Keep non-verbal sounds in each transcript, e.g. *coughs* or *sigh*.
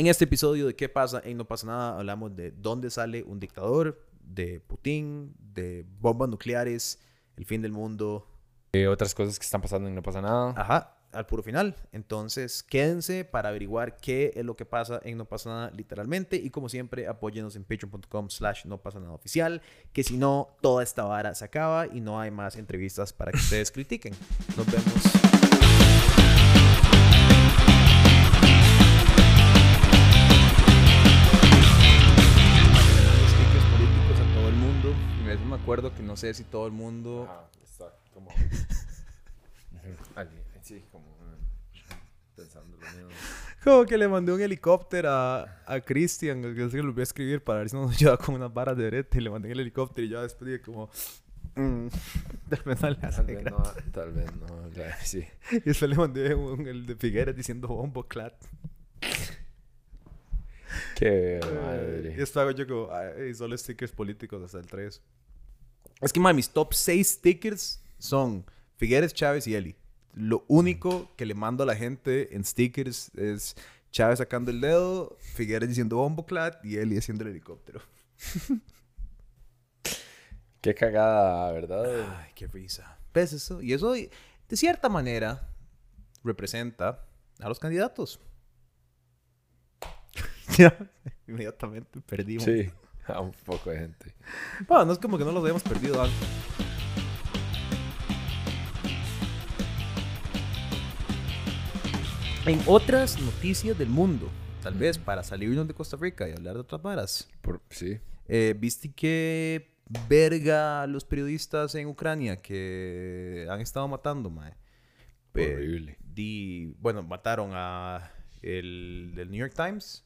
En este episodio de ¿Qué pasa en No pasa nada? hablamos de dónde sale un dictador, de Putin, de bombas nucleares, el fin del mundo. Eh, otras cosas que están pasando y no pasa nada. Ajá, al puro final. Entonces, quédense para averiguar qué es lo que pasa en No pasa nada literalmente. Y como siempre, apóyenos en patreon.com slash no pasa nada oficial. Que si no, toda esta vara se acaba y no hay más entrevistas para que ustedes *laughs* critiquen. Nos vemos. Acuerdo que no sé si todo el mundo... Ajá, está como. *laughs* Alguien, sí, como. eh, Pensando lo mismo. Como que le mandé un helicóptero a, a Christian, que es que lo voy a escribir para ver si nos *laughs* lleva con unas varas de brete. Y le mandé el helicóptero y yo después dije como... mm, *laughs* tal vez no le hace Tal vez no, tal vez no, ya, sí. Y después le mandé un, el de Figueres diciendo bombo clat. Qué Y madre. después hago yo como, ay, solo stickers políticos hasta el 3. Es que, man, mis top 6 stickers son Figueres, Chávez y Eli. Lo único que le mando a la gente en stickers es Chávez sacando el dedo, Figueres diciendo bomboclat y Eli haciendo el helicóptero. *laughs* Qué cagada, ¿verdad? Ay, qué risa. ¿Ves eso? Y eso, de cierta manera, representa a los candidatos. *laughs* Ya, inmediatamente perdimos. Sí, *laughs* a un poco de gente. Bueno, no es como que no los habíamos perdido antes. En otras noticias del mundo, tal vez para salirnos de Costa Rica y hablar de otras varas, Por, sí. eh, ¿viste que verga los periodistas en Ucrania que han estado matando, mae? Eh, Horrible. di- bueno, mataron a el del New York Times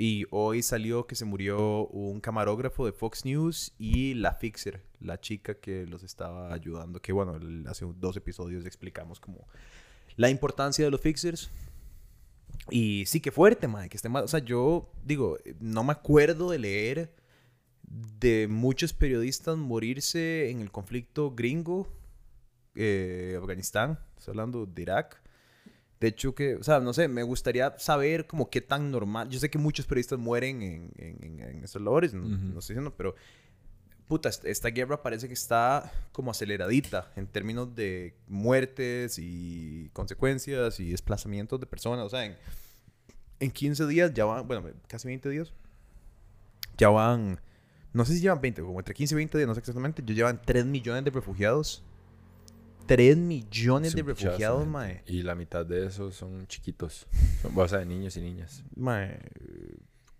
y hoy salió que se murió un camarógrafo de Fox News y la fixer, la chica que los estaba ayudando, que bueno, hace dos episodios explicamos como la importancia de los fixers. Y sí, que fuerte, madre, que esté mal. O sea, yo digo, no me acuerdo de leer de muchos periodistas morirse en el conflicto gringo, eh, Afganistán, estoy hablando de Irak. De hecho, que, o sea, no sé, me gustaría saber como qué tan normal. Yo sé que muchos periodistas mueren en, en, en- estos labores, no, Ujú. no estoy diciendo, pero puta, est- esta guerra parece que está como aceleradita en términos de muertes y consecuencias y desplazamientos de personas. O sea, en, en 15 días ya van, bueno, casi 20 días, ya van, no sé si llevan 20, como entre 15 y 20 días, no sé exactamente, ya llevan 3 millones de refugiados. 3 millones Es de refugiados, mae. Y la mitad de esos son chiquitos. *laughs* Son, o sea, niños y niñas. Mae,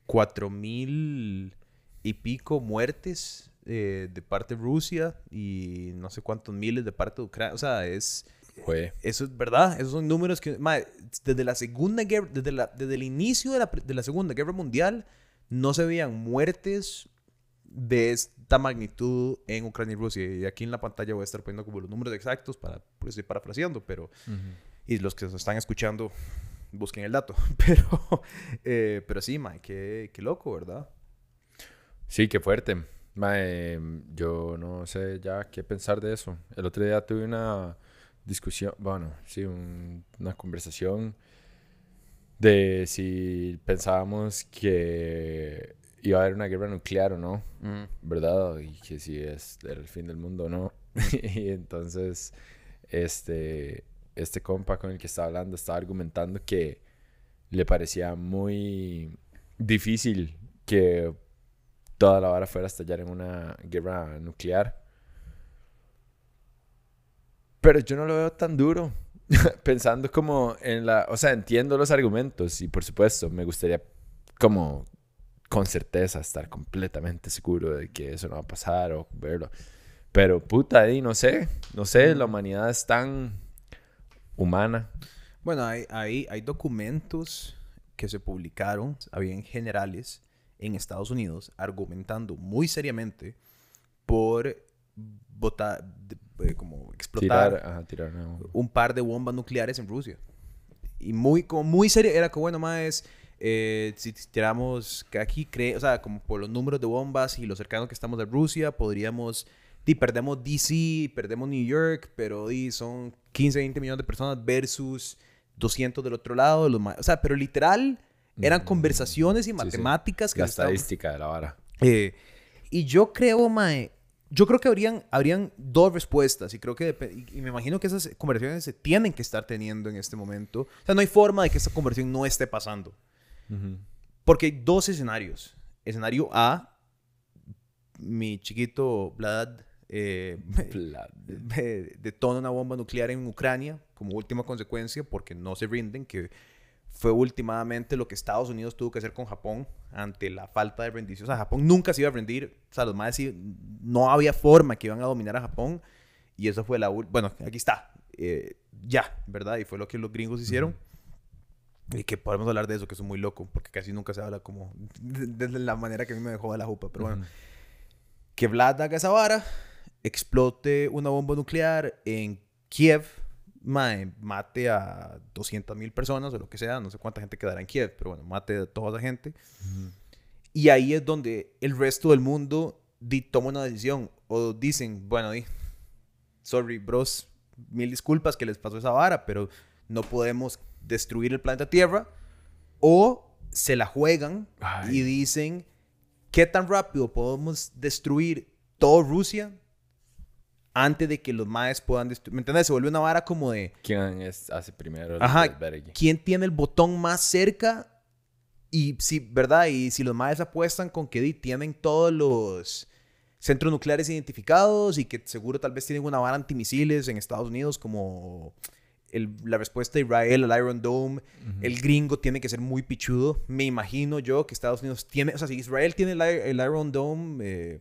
cuatro mil y pico muertes eh, de parte de Rusia y no sé cuántos miles de parte de Ucrania. O sea, es... Eso es verdad. Esos son números que... mae, desde la segunda guerra... Desde, la- desde el inicio de la, de la segunda guerra mundial no se veían muertes de esta magnitud en Ucrania y Rusia. Y aquí en la pantalla voy a estar poniendo como los números exactos para... Pues estoy parafraseando, pero... Y los que nos están escuchando, busquen el dato. *laughs* Pero, eh, pero sí, Mike, qué, qué loco, ¿verdad? Sí, qué fuerte. Mae, yo no sé ya qué pensar de eso. El otro día tuve una discusión, bueno, sí, un- una conversación de si pensábamos que iba a haber una guerra nuclear o no, ¿verdad? Y que si es era el fin del mundo o no. *laughs* y entonces, este, este compa con el que estaba hablando estaba argumentando que le parecía muy difícil que toda la vara fuera a estallar en una guerra nuclear. Pero yo no lo veo tan duro. *laughs* Pensando como en la... O sea, entiendo los argumentos y por supuesto me gustaría como con certeza estar completamente seguro de que eso no va a pasar o verlo. Pero puta, ahí no sé. No sé, la humanidad es tan humana. Bueno, hay, hay, hay documentos que se publicaron, habían generales en Estados Unidos, argumentando muy seriamente por botar, como explotar Tirar, ajá, tirar un par de bombas nucleares en Rusia. Y muy, como muy serio, era como, bueno, más eh, si tiramos que aquí, cree, o sea, como por los números de bombas y lo cercano que estamos de Rusia, podríamos, di, perdemos DC, perdemos New York, pero di, son 15, 20 millones de personas versus 200 del otro lado. Los o sea, pero literal, Eran conversaciones y matemáticas que La se estaban- estadística de la vara. Eh, y yo creo, Mae, yo creo que habrían, habrían dos respuestas y creo que y, y me imagino que esas conversaciones se tienen que estar teniendo en este momento. O sea, no hay forma de que esta conversión no esté pasando. Porque hay dos escenarios. Escenario A, mi chiquito Vlad eh, *laughs* eh, detona una bomba nuclear en Ucrania como última consecuencia porque no se rinden, que fue últimamente lo que Estados Unidos tuvo que hacer con Japón ante la falta de rendición. O sea, Japón nunca se iba a rendir. O sea, los más no había forma que iban a dominar a Japón. Y eso fue la... Bueno, aquí está. Eh, ya, ¿verdad? Y fue lo que los gringos hicieron. Y que podemos hablar de eso, que es muy loco, porque casi nunca se habla como... Desde la manera que a mí me dejó de la jupa. Pero bueno, que Vlad haga esa vara, explote una bomba nuclear en Kiev, mae, mate a 200 mil personas o lo que sea, no sé cuánta gente quedará en Kiev, pero bueno, mate a toda esa gente. Y ahí es donde el resto del mundo di- toma una decisión o dicen, bueno, di, sorry, bros, mil disculpas que les pasó esa vara, pero no podemos destruir el planeta Tierra. O se la juegan Ay. y dicen, ¿qué tan rápido podemos destruir todo Rusia antes de que los maes puedan destruir? ¿Me entiendes? Se vuelve una vara como de, ¿Quién es, hace primero Ajá. ¿quién tiene el botón más cerca? Y si, ¿verdad? Y si los maes apuestan con que tienen todos los centros nucleares identificados y que seguro tal vez tienen una vara antimisiles en Estados Unidos como el- la respuesta de Israel al Iron Dome, el gringo tiene que ser muy pichudo. Me imagino yo que Estados Unidos tiene, o sea, si Israel tiene el, Iron Dome, eh,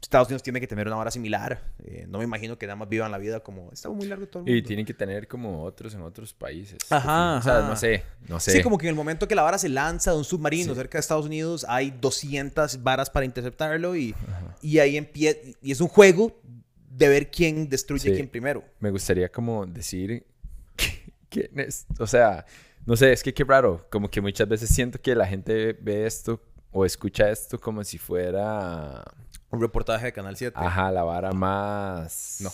Estados Unidos tiene que tener una vara similar. Eh, no me imagino que nada más vivan la vida como, está muy largo todo el mundo. Y tienen que tener como otros en otros países. Ajá, O sea, no sé, no sé. Sí, como que en el momento que la vara se lanza de un submarino Sí. cerca de Estados Unidos, hay 200 varas para interceptarlo y, y ahí empieza. Y es un juego de ver quién destruye Sí. quién primero. Me gustaría como decir quién es, o sea, no sé, es que qué raro, como que muchas veces siento que la gente ve esto o escucha esto como si fuera, Un reportaje de Canal 7. ajá, la vara más No.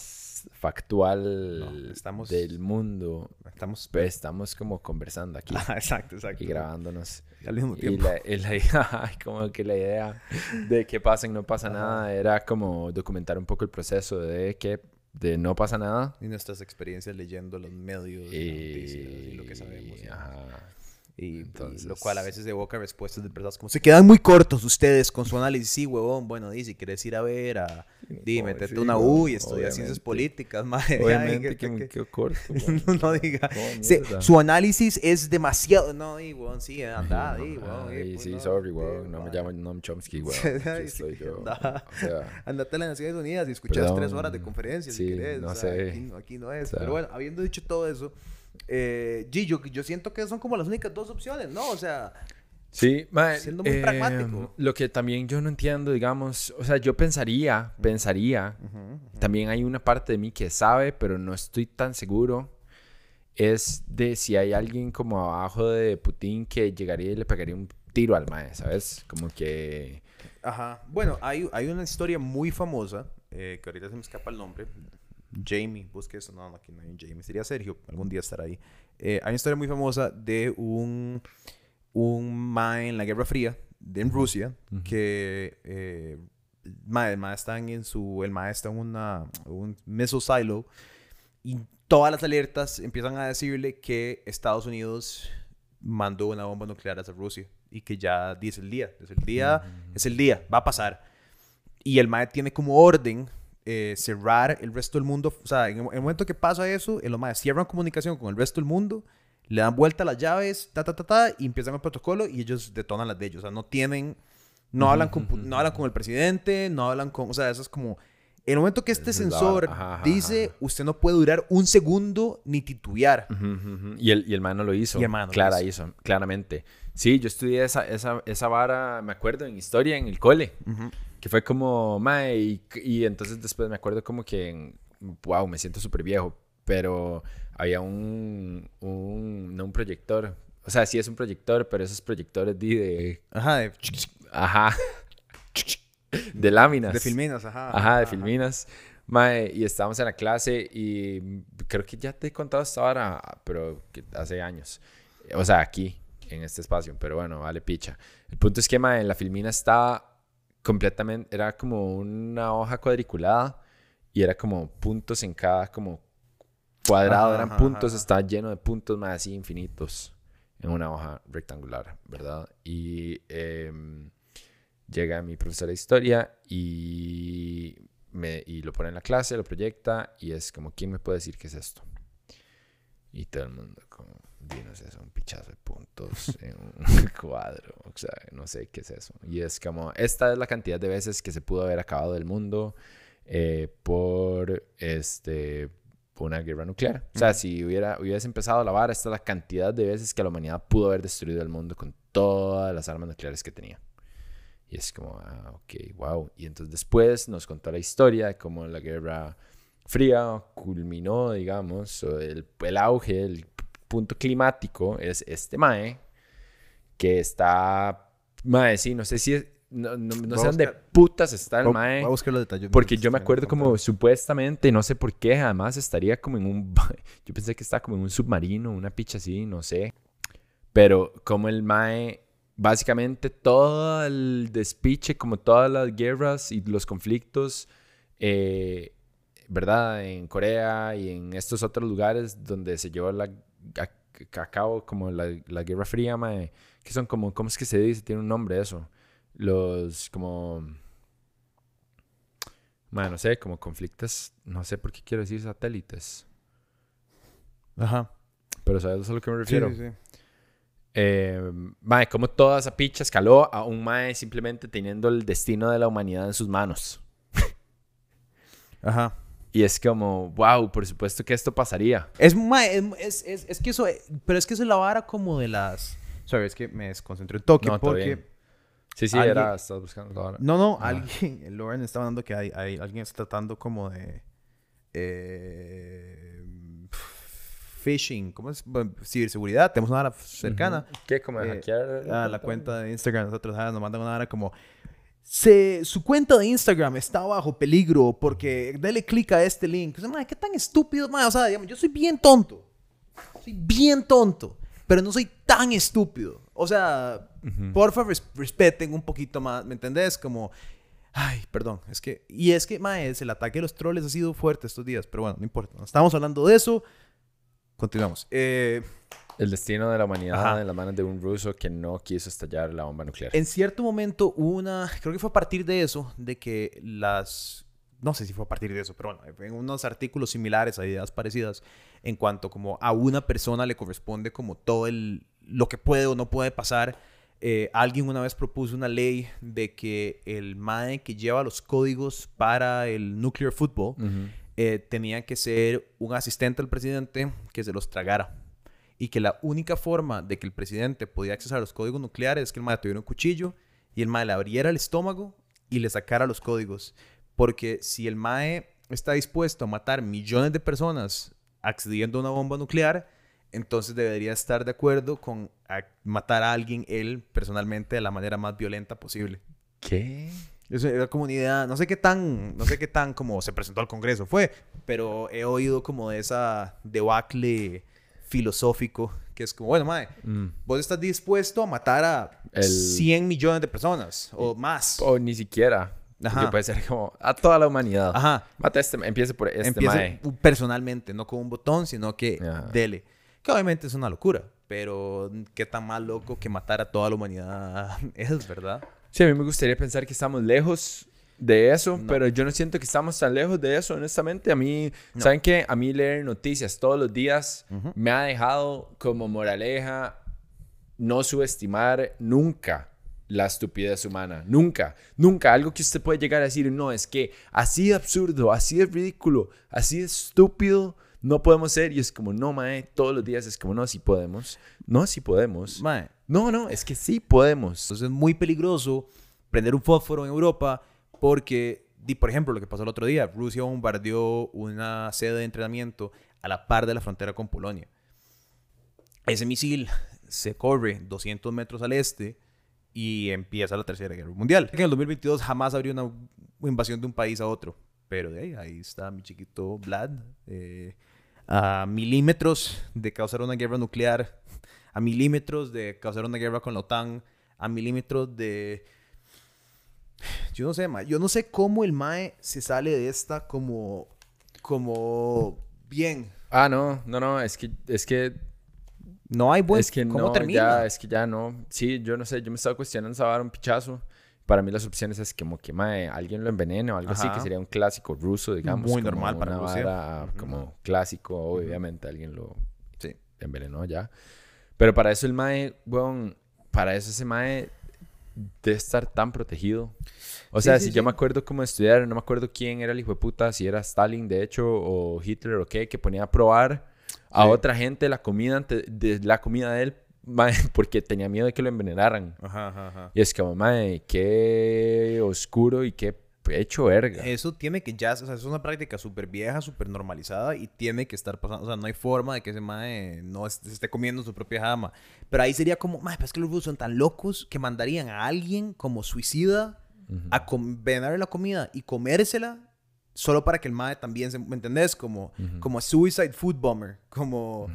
factual No, estamos- del mundo. Estamos. Pues estamos como conversando aquí Ajá, exacto, exacto. y grabándonos. Al mismo Y tiempo. la, y la- *laughs* como que la idea de que pasa y no pasa nada era como documentar un poco el proceso de que de no pasa nada Y nuestras experiencias leyendo los medios, y, noticias y lo que sabemos. y, ¿no? ajá. Y, y Entonces- lo cual a veces evoca respuestas de personas como, se quedan muy cortos ustedes con su análisis. Sí, huevón, bueno, di, si quieres ir a ver, a, di, metete sí, una huevón, U y estudiar ciencias políticas, *laughs* madre. Obviamente Ay, que me que- quedo corto. *laughs* no, no diga. Mierda. su análisis es demasiado. No, di, weón, sí, anda, di, pues, sí, no, sorry, weón. No me llamo Noam Chomsky, *laughs* Aquí sí, estoy yo. anda. O sea, Andate a las Naciones Unidas y escuchas Perdón. tres horas de conferencia si Sí, querés. no o sea, sé. Aquí, aquí no es. Pero bueno, habiendo dicho todo eso, eh, G, yo, yo siento que son como las únicas dos opciones, ¿no? O sea, sí, mae, Siendo muy eh, pragmático. Lo que también yo no entiendo, digamos, o sea, yo pensaría, pensaría, también hay una parte de mí que sabe, pero no estoy tan seguro, es de si hay alguien como abajo de Putin que llegaría y le pegaría un tiro al mae, ¿sabes? Como que... Ajá. Bueno, hay, hay una historia muy famosa, eh, que ahorita se me escapa el nombre. Jamie, busque eso. No, no, aquí no hay un Jamie. Sería Sergio, algún día estará ahí. Eh, hay una historia muy famosa de un, un mae en la Guerra Fría, de, en Rusia, que eh, mae, el mae está en su, el mae está en una, un missile silo y todas las alertas empiezan a decirle que Estados Unidos mandó una bomba nuclear hacia Rusia y que ya dice el día, es el día, es el día, va a pasar. Y el MAE tiene como orden eh, cerrar el resto del mundo, o sea, en el, en el momento que pasa eso, el MAE cierran comunicación con el resto del mundo, le dan vuelta las llaves, ta, ta, ta, ta, y empiezan el protocolo y ellos detonan las de ellos, o sea, no tienen, no hablan con, no hablan con el presidente, no hablan con, o sea, eso es como... En el momento que este es sensor vara. Ajá, ajá, dice, ajá. usted no puede durar un segundo ni titubear. Y el, y el man no lo hizo. Y el man no lo Clara hizo. hizo, claramente. Sí, yo estudié esa, esa, esa vara, me acuerdo, en historia en el cole. Que fue como, mae, y, y entonces después me acuerdo como que, en- wow, me siento súper viejo, pero había un, un, no un proyector, o sea, sí es un proyector, pero esos proyectores de, de Ajá, de, ajá, *laughs* de láminas. de filminas, ajá. Ajá, de filminas. Mae, y estábamos en la clase y creo que ya te he contado esta hora, pero hace años. O sea, aquí. en este espacio, pero bueno, vale picha. El punto es que mae, la filmina estaba completamente, era como una hoja cuadriculada y era como puntos en cada como cuadrado, Ajá, eran ajá, puntos, ajá. estaba lleno de puntos más así infinitos en una hoja rectangular, ¿verdad? Y em, llega mi profesor de historia y, me, y lo pone en la clase, lo proyecta y es como, ¿quién me puede decir qué es esto? Y todo el mundo como, "Di, no sé, un pichazo de puntos *laughs* en un *laughs* cuadro, o sea, no sé qué es eso. Y es como, esta es la cantidad de veces que se pudo haber acabado el mundo eh, por este una guerra nuclear. O sea, si hubiera, hubiese empezado la vara, esta es la cantidad de veces que la humanidad pudo haber destruido el mundo con todas las armas nucleares que tenía. Y es como, ah, ok, wow. Y entonces después nos contó la historia de cómo la guerra fría culminó, digamos, el, el auge, el punto climático es este Mae, que está, Mae, sí, no sé si es, no, no, no sé dónde putas está el Mae. voy a buscar los detalles. Porque yo me acuerdo como supuestamente, no sé por qué, además estaría como en un... *laughs* Yo pensé que estaba como en un submarino, una picha así, no sé. Pero como el Mae, básicamente todo el despiche, como todas las guerras y los conflictos, eh, ¿verdad? En Corea y en estos otros lugares donde se llevó la, a, a cabo como la, la Guerra Fría, Mae, que son como, ¿cómo es que se dice? Tiene un nombre eso. Los como... Bueno, no sé, como conflictos, no sé por qué quiero decir satélites, Ajá. pero ¿sabes a lo que me refiero? sí, sí. Eh, mae, como toda esa picha escaló a un mae simplemente teniendo el destino de la humanidad en sus manos. *laughs* Ajá. Y es como, wow, por supuesto que esto pasaría. Es, es, es, es que eso, pero es que eso es la vara como de las... Sorry, es que me desconcentré un toque No, porque... Sí, sí, Alguien- era, estás buscando ahora. No, no, Ajá. alguien, *laughs* Lauren estaba dando que hay, hay- alguien está tratando como de eh, phishing, ¿cómo es? Bueno, ciberseguridad, tenemos una hora cercana. ¿Qué? ¿Como de Eh, hackear? la cuenta de Instagram, nosotros ah, nos mandan una hora como se, su cuenta de Instagram está bajo peligro porque dele clic a este link. O sea, madre, qué tan estúpido, madre? O sea, digamos, yo soy bien tonto. Soy bien tonto, pero no soy tan estúpido. O sea, porfa, res- respeten un poquito más, ¿me entendés? Como, ay, perdón, es que, y es que, maes, el ataque de los troles ha sido fuerte estos días, pero bueno, no importa, estamos hablando de eso. Continuamos. Eh, El destino de la humanidad Ajá. en las manos de un ruso que no quiso estallar la bomba nuclear. En cierto momento una, creo que fue a partir de eso, de que las, no sé si fue a partir de eso, pero bueno, en unos artículos similares a ideas parecidas, en cuanto como a una persona le corresponde como todo el, lo que puede o no puede pasar. Eh, alguien una vez propuso una ley de que el MAE que lleva los códigos para el nuclear football Ujú. eh, tenía que ser un asistente al presidente que se los tragara. Y que la única forma de que el presidente podía accesar a los códigos nucleares es que el mae tuviera un cuchillo y el mae le abriera el estómago y le sacara los códigos. Porque si el mae está dispuesto a matar millones de personas accediendo a una bomba nuclear, entonces debería estar de acuerdo con a- matar a alguien él personalmente de la manera más violenta posible. ¿Qué? Eso era como una idea, no sé qué tan, no sé qué tan como se presentó al Congreso fue, pero he oído como de esa debacle filosófico que es como, bueno, mae, Mm. vos estás dispuesto a matar a El- 100 millones de personas o más. O ni siquiera. Ajá. Porque puede ser como a toda la humanidad. Ajá. Mata este, empiece por este Empieza mae. personalmente, no con un botón, sino que Ajá. dele. Que obviamente es una locura, pero qué tan más loco que matar a toda la humanidad *laughs* es, ¿verdad? Sí, a mí me gustaría pensar que estamos lejos de eso, No. pero yo no siento que estamos tan lejos de eso, honestamente. A mí, No. ¿saben qué? A mí leer noticias todos los días me ha dejado como moraleja no subestimar nunca la estupidez humana. Nunca, nunca. Algo que usted puede llegar a decir, no, es que así de absurdo, así de ridículo, así de estúpido, no podemos ser. Y es como, no, mae, todos los días es como, no, sí podemos. No, sí podemos. Mae, No, no, es que sí podemos. Entonces es muy peligroso prender un fósforo en Europa porque, di, por ejemplo, lo que pasó el otro día, Rusia bombardeó una sede de entrenamiento a la par de la frontera con Polonia. Ese misil se corre 200 metros al este y empieza la Tercera Guerra Mundial. En el 2022 jamás habría una invasión de un país a otro, pero de ahí, ahí está mi chiquito Vlad, eh, a milímetros de causar una guerra nuclear a milímetros de causar una guerra con la OTAN, a milímetros de... Yo no sé, mae. Yo no sé cómo el mae se sale de esta como... Como... Bien. Ah, no, no, no, es que, es que, No hay buen... es que ¿Cómo no, termina? ya, es que ya no. Sí, yo no sé, yo me estaba cuestionando vara un pichazo. Para mí las opciones es como que mae, alguien lo envenene o algo así, que sería un clásico ruso, digamos. Muy normal para Rusia. vara Como clásico, obviamente, alguien lo Sí. envenenó ya. Pero para eso el mae, weón, para eso ese mae debe estar tan protegido. O Sí, sea, sí, si yo me acuerdo cómo estudiar, no me acuerdo quién era el hijo de puta, si era Stalin, de hecho, o Hitler o qué, que ponía a probar a otra gente la comida ante- de la comida de él, *laughs* porque tenía miedo de que lo envenenaran. Ajá, ajá, ajá. Y es como, mae, qué oscuro y qué hecho verga. Eso tiene que ya, o sea, es una práctica súper vieja, súper normalizada y tiene que estar pasando, o sea, no hay forma de que ese mae no se esté comiendo su propia jama. Pero ahí sería como, mae, pero es que los rusos son tan locos que mandarían a alguien como suicida Ujú. a convenar la comida y comérsela solo para que el mae también se, ¿me entendés? Como, Ujú. como suicide food bomber, como...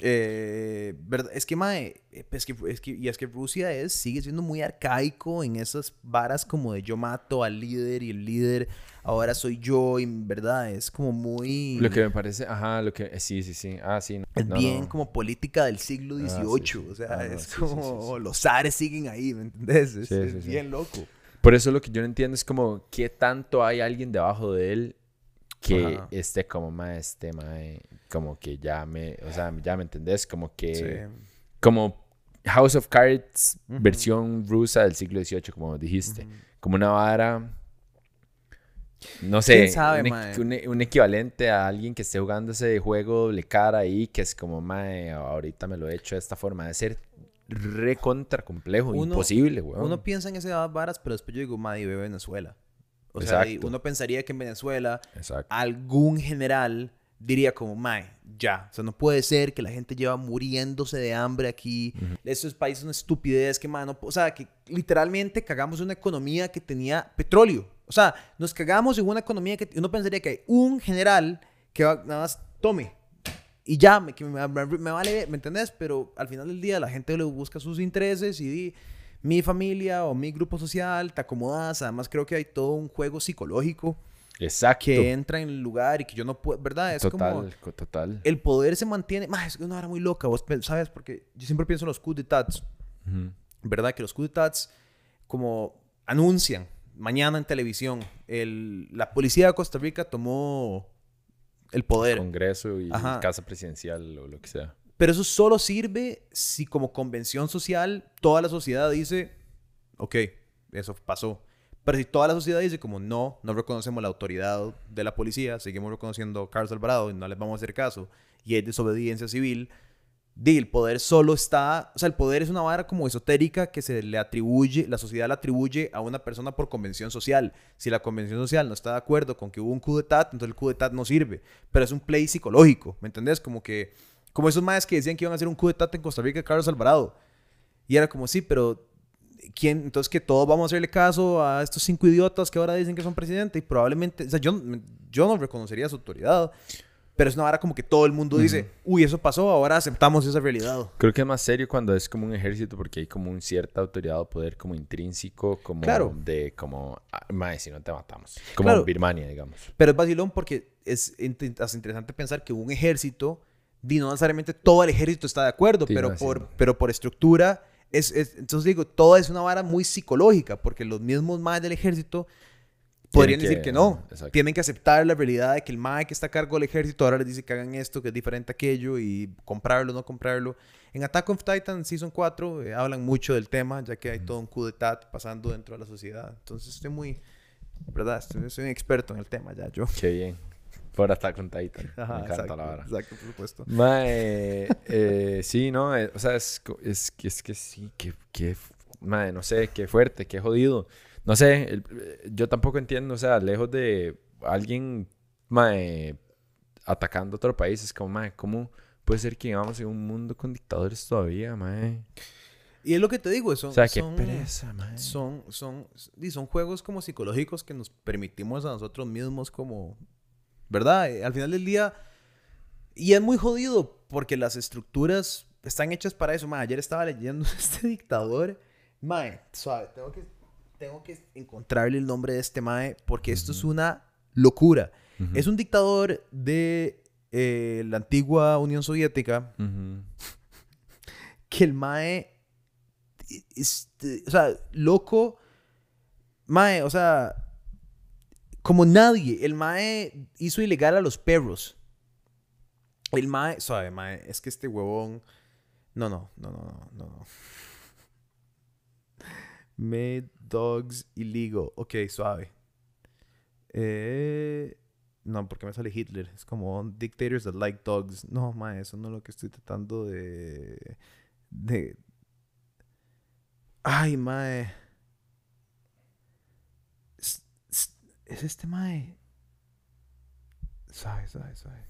Eh, verdad, es que, mae, eh, es que, es que, y es que Rusia es, sigue siendo muy arcaico en esas varas como de yo mato al líder y el líder ahora soy yo, y verdad, es como muy... Lo que me parece, ajá, lo que, eh, sí, sí, sí, ah, sí. es no, bien no. como política del siglo Ah, sí, XVIII, sí. o sea, Ah, es sí, como los zares siguen ahí, ¿me entendés? Es, es bien loco. Por eso lo que yo no entiendo es como qué tanto hay alguien debajo de él que Ajá. esté como más este mae, como que ya me, o sea, ya me entendés, como que Sí. como House of Cards Ujú. versión rusa del siglo XVIII, como dijiste, como una vara no sé, ¿Quién sabe, un, un e- un equivalente a alguien que esté jugando ese juego doble cara ahí, que es como, mae, ahorita me lo he hecho de esta forma, de ser recontra complejo, Uno- imposible, weón. Uno piensa en esas varas, pero después yo digo, madre, ve Venezuela. O sea, Exacto. uno pensaría que en Venezuela Exacto. algún general diría como, mae, ya. O sea, no puede ser que la gente lleva muriéndose de hambre aquí. Estos países son una estupidez que, mae, no po- o sea, que literalmente cagamos una economía que tenía petróleo. O sea, nos cagamos en una economía que uno pensaría que hay un general que va, nada más tome. Y ya, me, me, me- vale, ¿me entendés? Pero al final del día la gente le busca sus intereses y di, mi familia o mi grupo social, te acomodas. Además, creo que hay todo un juego psicológico Exacto. que entra en el lugar y que yo no puedo, ¿verdad? Es como total, co- total. el poder se mantiene, más es una hora muy loca, vos sabes, porque yo siempre pienso en los coups d'etats. ¿verdad? Que los coups d'etats como anuncian mañana en televisión, el, la policía de Costa Rica tomó el poder. Congreso y Ajá. casa presidencial o lo que sea. Pero eso solo sirve si como convención social toda la sociedad dice, ok, eso pasó. Pero si toda la sociedad dice como no, no reconocemos la autoridad de la policía, seguimos reconociendo a Carlos Alvarado y no les vamos a hacer caso, y hay desobediencia civil, el poder solo está, o sea, el poder es una vara como esotérica que se le atribuye, la sociedad le atribuye a una persona por convención social. Si la convención social no está de acuerdo con que hubo un coup d'etat, entonces el coup d'etat no sirve. Pero es un play psicológico, ¿me entendés? Como que, como esos más que decían que iban a hacer un coup d'etat en Costa Rica, Carlos Alvarado. Y era como, sí, pero ¿quién? Entonces que todos vamos a hacerle caso a estos cinco idiotas que ahora dicen que son presidente y probablemente, o sea, yo, yo no reconocería su autoridad. Pero es una vara como que todo el mundo dice, uy, eso pasó, ahora aceptamos esa realidad. Creo que es más serio cuando es como un ejército porque hay como un cierta autoridad o poder como intrínseco, como Claro. de como, ah, mae, si no te matamos. Como Claro. Birmania, digamos. Pero es vacilón porque es hasta interesante pensar que un ejército, di, no necesariamente todo el ejército está de acuerdo, Sí, pero, no, por, pero por estructura, es, es- entonces digo, todo es una vara muy psicológica, porque los mismos más del ejército podrían que- decir que no. exacto. Tienen que aceptar la realidad de que el MAE que está a cargo del ejército ahora les dice que hagan esto, que es diferente a aquello, y comprarlo no comprarlo. En Attack of Titan Season 4 eh, hablan mucho del tema, ya que hay todo un coup d'etat pasando dentro de la sociedad. Entonces estoy muy, ¿verdad? Estoy, soy un experto en el tema ya, yo. Qué bien. Por Attack on Titan. *laughs* Ajá, Me encanta exacto, la vara. Exacto, por supuesto. Mae, *laughs* eh, sí, no, eh, o sea, es, es, que- es que sí, que, que, mae, no sé, qué fuerte, qué jodido. No sé, el- yo tampoco entiendo, o sea, lejos de alguien, mae, atacando a otro país, es como, mae, ¿cómo puede ser que vivamos en un mundo con dictadores todavía, mae? Y es lo que te digo, son, O sea, qué pereza, mae. son, son, y son juegos como psicológicos que nos permitimos a nosotros mismos como, ¿verdad? Eh, Al final del día, y es muy jodido porque las estructuras están hechas para eso. Mae, ayer estaba leyendo *laughs* este dictador. Mae, suave, tengo que, tengo que encontrarle el nombre de este Mae porque esto es una locura. Es un dictador de eh, la antigua Unión Soviética *laughs* que el Mae. este, o sea, loco. Mae, o sea. Como nadie. El Mae hizo ilegal a los perros. El Mae. Suave, Mae. Es que este huevón. No, no, no, no, no, no. Made dogs illegal. Ok, suave. Eh, no, porque me sale Hitler. Es como dictators that like dogs. No, Mae, eso no es lo que estoy tratando de. De. Ay, Mae. Es, es- es este Mae. Suave, suave, suave.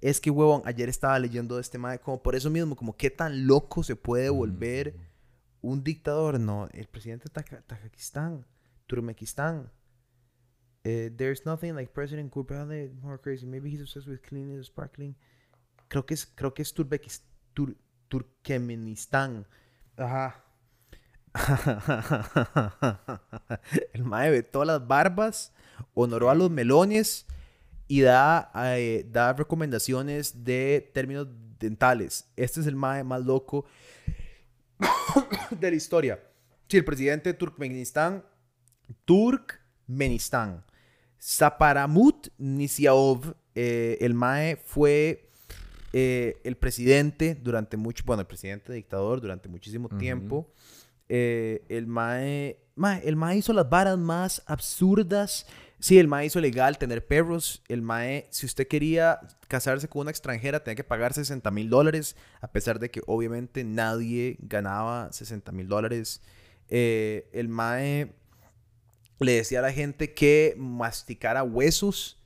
Es que, huevón, ayer estaba leyendo de este Mae. Como por eso mismo, como qué tan loco se puede volver un dictador. No, el presidente de Tajikistán, Turkmenistán. Eh, there's nothing like President Gurbanguly more crazy. Maybe he's obsessed with clean and sparkling. Creo que es, creo que es Tur- Turkmenistán. Ajá. *laughs* El mae vetó las barbas, honoró a los melones y da, eh, da recomendaciones de términos dentales. Este es el mae más loco *coughs* de la historia. Sí, el presidente de Turkmenistán, Turkmenistán, Saparamut Nisiaov, eh, el mae fue eh, el presidente durante mucho, bueno, el presidente dictador durante muchísimo tiempo. Eh, el mae, mae, el mae hizo las varas más absurdas. Sí, el mae hizo legal tener perros. El mae, si usted quería casarse con una extranjera, tenía que pagar 60 mil dólares, a pesar de que obviamente nadie ganaba 60 mil dólares. Eh, el mae le decía a la gente que masticara huesos,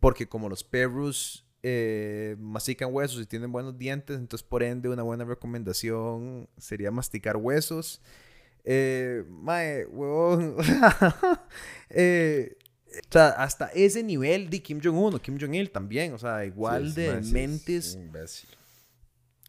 porque como los perros eh, mastican huesos y tienen buenos dientes, entonces por ende una buena recomendación sería masticar huesos. Eh, mae, huevón. *laughs* o sea, hasta ese nivel de Kim Jong-un o Kim Jong-il también, o sea, igual Sí, de mentes imbécil.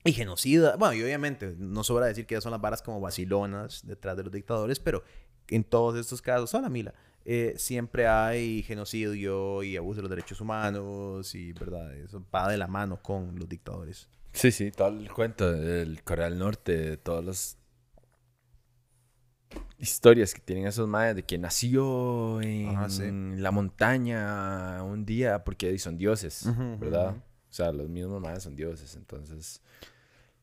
y genocida. Bueno, y obviamente no sobra decir que ya son las varas como vacilonas detrás de los dictadores, pero en todos estos casos, son la mila, eh, siempre hay genocidio y abuso de los derechos humanos y, ¿verdad? Eso va de la mano con los dictadores. Sí, sí, todo el cuento del Corea del Norte, todas las historias que tienen esos mayas de que nació en Ajá, sí. la montaña un día porque son dioses, Ujú, ¿verdad? O sea, los mismos mayas son dioses, entonces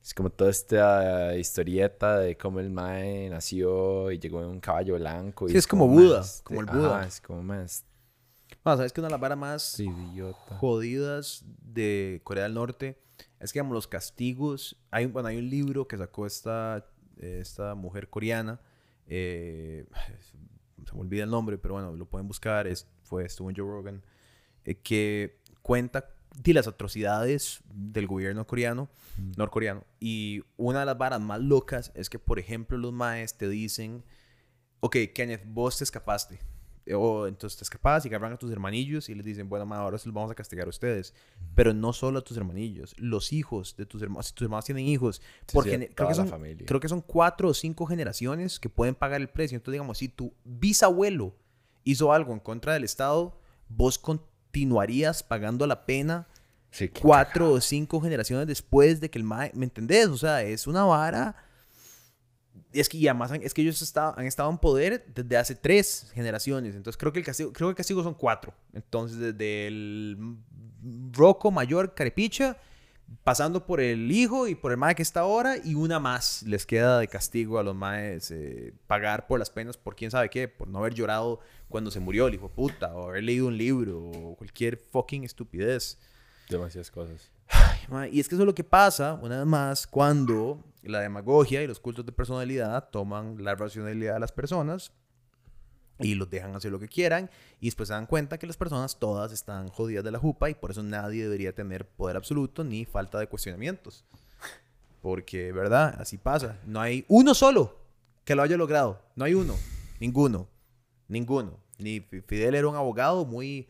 es como toda esta historieta de cómo el mae nació y llegó en un caballo blanco. y Sí, es como Buda, como el Buda. Ajá, es como más Bueno, ¿sabes que una de las varas más idiota. jodidas de Corea del Norte es que, digamos, los castigos. Hay, un- bueno, hay un libro que sacó esta, esta mujer coreana. Eh, *sighs* se me olvida el nombre, pero bueno, lo pueden buscar. Es, fue, estuvo en Joe Rogan. eh, que cuenta de las atrocidades del gobierno coreano, norcoreano. Y una de las varas más locas es que, por ejemplo, los maes te dicen: Ok, Kenneth, vos te escapaste. O entonces te escapas y agarran a tus hermanillos y les dicen, bueno, ma, ahora se los vamos a castigar a ustedes. Pero no solo a tus hermanillos, los hijos de tus hermanos. Si tus hermanos tienen hijos, Sí, por sí, creo, que son, familia. creo que son cuatro o cinco generaciones que pueden pagar el precio. Entonces, digamos, si tu bisabuelo hizo algo en contra del Estado, vos continuarías pagando la pena Sí, cuatro o cinco generaciones después de que el mae, ¿me entendés? O sea, es una vara. Es que y además es que ellos está- han estado en poder desde hace tres generaciones. Entonces creo que el castigo, creo que el castigo son cuatro. Entonces, desde el Rocco mayor Carepicha, pasando por el hijo y por el mae que está ahora, y una más les queda de castigo a los maes eh, pagar por las penas por quién sabe qué, por no haber llorado cuando se murió el hijo puta, o haber leído un libro, o cualquier fucking estupidez. Demasiadas cosas. Y es que eso es lo que pasa, una vez más, cuando la demagogia y los cultos de personalidad toman la racionalidad de las personas y los dejan hacer lo que quieran y después se dan cuenta que las personas todas están jodidas de la jupa y por eso nadie debería tener poder absoluto ni falta de cuestionamientos. Porque, ¿verdad? Así pasa. No hay uno solo que lo haya logrado. No hay uno. Ninguno. Ninguno. Ni Fi- Fidel era un abogado muy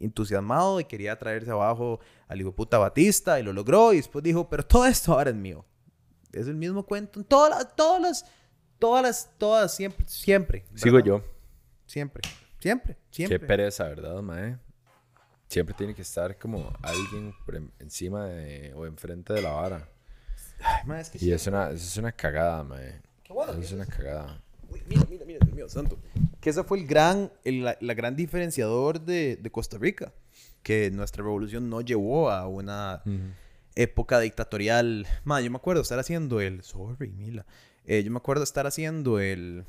entusiasmado y quería traerse abajo al hijo puta Batista y lo logró y después dijo, pero todo esto ahora es mío. Es el mismo cuento. en Todas todas las, todas las, todas, siempre, siempre. Sigo ¿verdad? yo. Siempre, siempre, siempre. Qué pereza, ¿verdad, mae? Siempre tiene que estar como alguien por en- encima de, o enfrente de la vara. Ay, ma, es que Y es una, es una cagada, mae. Qué bueno Eso que es una cagada. Uy, mira, mira, mira, Dios mío, santo. Que ese fue el gran, el, la, la gran diferenciador de, de Costa Rica. Que nuestra revolución no llevó a una época dictatorial. Ma, yo me acuerdo estar haciendo el. Sorry, Mila. Eh, yo me acuerdo estar haciendo el.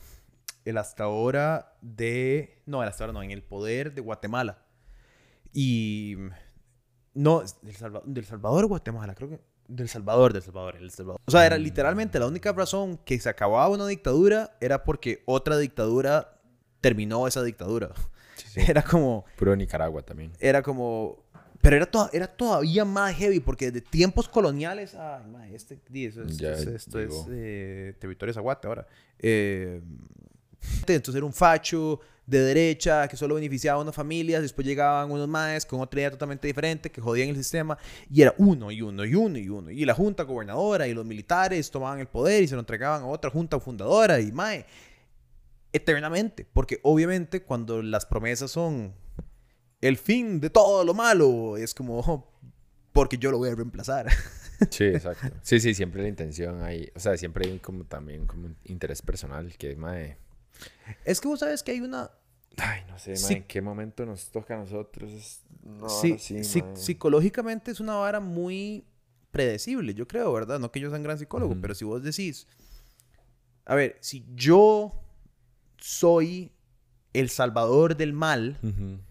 El hasta ahora de. No, el hasta ahora no, en el poder de Guatemala. Y. No, es del Salvador, del Salvador Guatemala, creo que. Del Salvador, del Salvador, el Salvador. O sea, era literalmente la única razón que se acababa una dictadura era porque otra dictadura terminó esa dictadura. Era como. Puro Nicaragua también. Era como. Pero era, to- era todavía más heavy porque desde tiempos coloniales. Ay, ma, este, di, eso es- Ya es- esto es eh, territorio zaguate ahora. Eh, entonces era un facho de derecha que solo beneficiaba a unas familias. Después llegaban unos más con otra idea totalmente diferente que jodían el sistema. Y era uno y uno y uno y uno. Y la junta gobernadora y los militares tomaban el poder y se lo entregaban a otra junta fundadora. Y mae, eternamente. Porque obviamente cuando las promesas son el fin de todo lo malo, es como, "Oh, porque yo lo voy a reemplazar. *laughs* Sí, exacto. Sí, sí, siempre la intención hay. O sea, siempre hay como también como un interés personal que, mae. es que vos sabes que hay una... Ay, no sé, mae, Sí. en qué momento nos toca a nosotros. No, sí, psicológicamente es una vara muy predecible, yo creo, ¿verdad? No que yo sea un gran psicólogo, pero si vos decís, a ver, si yo soy el salvador del mal.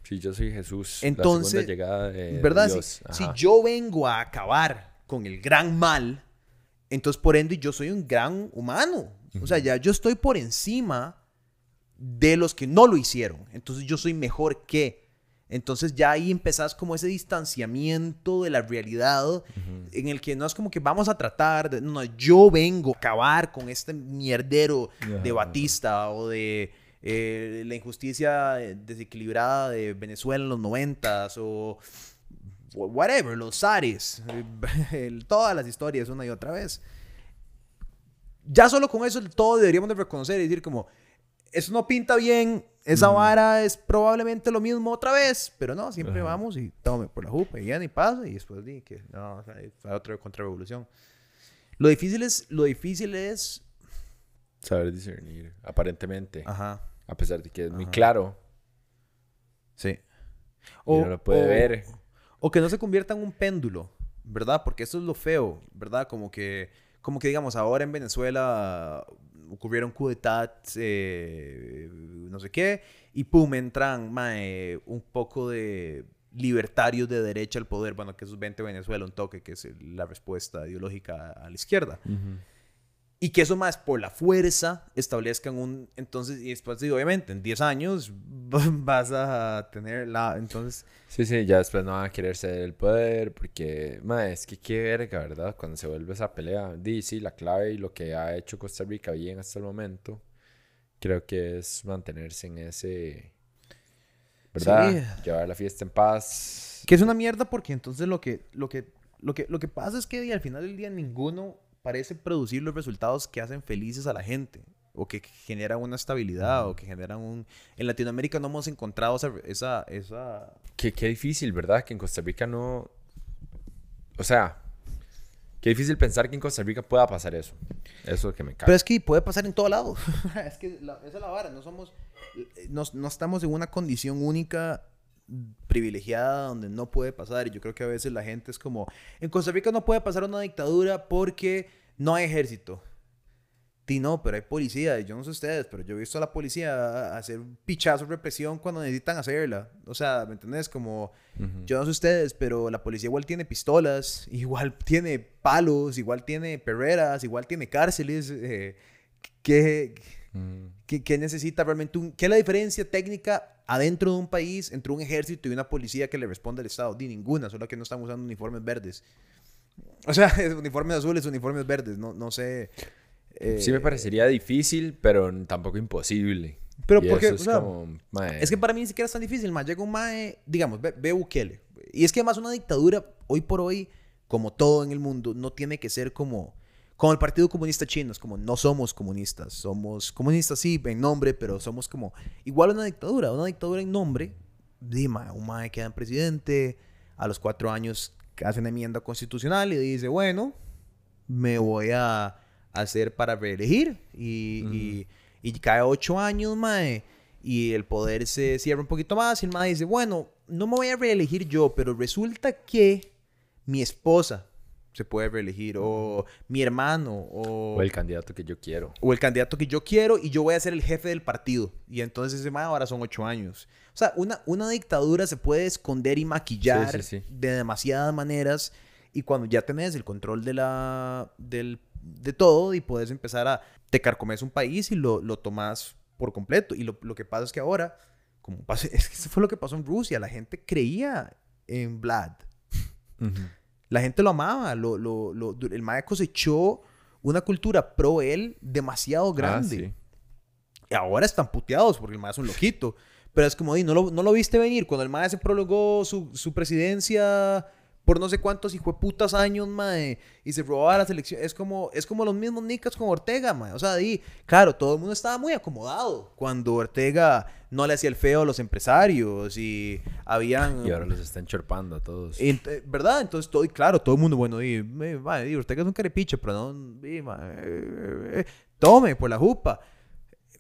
Sí, yo soy Jesús. Entonces, la segunda llegada de ¿verdad? Si- Dios. Si, yo vengo a acabar con el gran mal, entonces por ende yo soy un gran humano. O sea, ya yo estoy por encima de los que no lo hicieron. Entonces yo soy mejor que. Entonces ya ahí empezás como ese distanciamiento de la realidad en el que no es como que vamos a tratar de, no, yo vengo a acabar con este mierdero de. Batista o de eh, la injusticia desequilibrada de Venezuela en los noventas o wh- whatever, los zares, *laughs* todas las historias una y otra vez. Ya solo con eso todo deberíamos de reconocer y decir como, eso no pinta bien, esa vara es probablemente lo mismo otra vez, pero no, siempre Ajá. vamos y tome por la jupa y viene y pasa y después di que no, o sea, fue otra contrarrevolución. Lo difícil es, lo difícil es, Saber discernir, aparentemente. ajá, A pesar de que es muy Ajá. claro. sí. Y uno lo puede ver. O que no se convierta en un péndulo, ¿verdad? Porque eso es lo feo, ¿verdad? Como que, como que digamos, ahora en Venezuela ocurrieron coup d'etat, eh, no sé qué, y pum, entran un poco de libertarios de derecha al poder, bueno, que eso es 20 Venezuela, un toque, que es la respuesta ideológica a la izquierda. Y que eso más por la fuerza establezcan un... Entonces, y después, sí, obviamente, en 10 años *laughs* vas a tener la... Entonces, Sí, sí, ya después no van a querer ceder el poder porque, ma, es que qué verga, ¿verdad? Cuando se vuelve esa pelea, di, sí, la clave y lo que ha hecho Costa Rica bien hasta el momento, creo que es mantenerse en ese, ¿verdad? Sí. Llevar la fiesta en paz. Que es una mierda porque entonces lo que, lo que, lo que, lo que pasa es que al final del día ninguno parece producir los resultados que hacen felices a la gente o que generan una estabilidad o que generan un... En Latinoamérica no hemos encontrado esa... esa, esa... Qué, qué difícil, ¿verdad? Que en Costa Rica no... O sea, qué difícil pensar que en Costa Rica pueda pasar eso. Eso es que me cae. Pero es que puede pasar en todo lado. *laughs* es que la- esa es la vara. No somos... No, no estamos en una condición única privilegiada donde no puede pasar y yo creo que a veces la gente es como en Costa Rica no puede pasar una dictadura porque no hay ejército Di no, pero hay policía, y yo no sé ustedes, pero yo he visto a la policía hacer pichazo represión cuando necesitan hacerla. O sea, ¿me entendés? Como, yo no sé ustedes, pero la policía igual tiene pistolas, *laughs* igual tiene palos, igual tiene perreras, igual tiene cárceles. Eh, ¿qué, Mm. qué, qué necesita realmente? Un, ¿Qué es la diferencia técnica adentro de un país entre un ejército y una policía que le responde al Estado? Di ninguna, solo que no están usando uniformes verdes. O sea, es *laughs* uniformes azules, uniformes verdes, no, no sé. eh, Sí me parecería difícil, pero tampoco imposible. Pero Y porque, o sea, como, Es que para mí ni siquiera es tan difícil, más llega un mae, digamos, ve, ve Bukele. Y es que además una dictadura, hoy por hoy, como todo en el mundo, no tiene que ser como, Como el Partido Comunista Chino, es como no somos comunistas, somos comunistas sí en nombre, pero somos como igual una dictadura, una dictadura en nombre. Dima, un mae queda en presidente, a los cuatro años hace una enmienda constitucional y dice, bueno, me voy a hacer para reelegir y, y, cae ocho años, mae, y el poder se cierra un poquito más y el mae dice, bueno, no me voy a reelegir yo, pero resulta que mi esposa se puede reelegir, o mi hermano, o... O el candidato que yo quiero. O el candidato que yo quiero y yo voy a ser el jefe del partido. Y entonces ese ahora son ocho años. O sea, una, una dictadura se puede esconder y maquillar de demasiadas maneras y cuando ya tenés el control de la... Del, de todo y puedes empezar a... Te carcomes un país y lo, lo tomas por completo. Y lo, lo que pasa es que ahora, como pasa, *laughs* es que eso fue lo que pasó en Rusia, la gente creía en Vlad. La gente lo amaba. Lo, lo, lo, el Mae cosechó una cultura pro él demasiado ah, grande. Y ahora están puteados porque el Mae es un loquito. Pero es como, ¿no lo, no lo viste venir? Cuando el Mae se prolongó su, su presidencia por no sé cuántos putas años, mae, y se robaba la selección. Es como, es como los mismos nicas con Ortega, mae. O sea, ahí, claro, todo el mundo estaba muy acomodado cuando Ortega no le hacía el feo a los empresarios y habían... Y ahora los están chorpando a todos. ¿Verdad? Entonces, todo, y claro, todo el mundo, bueno, y, Ortega es un carepiche, pero no, y, eh, tome por la jupa.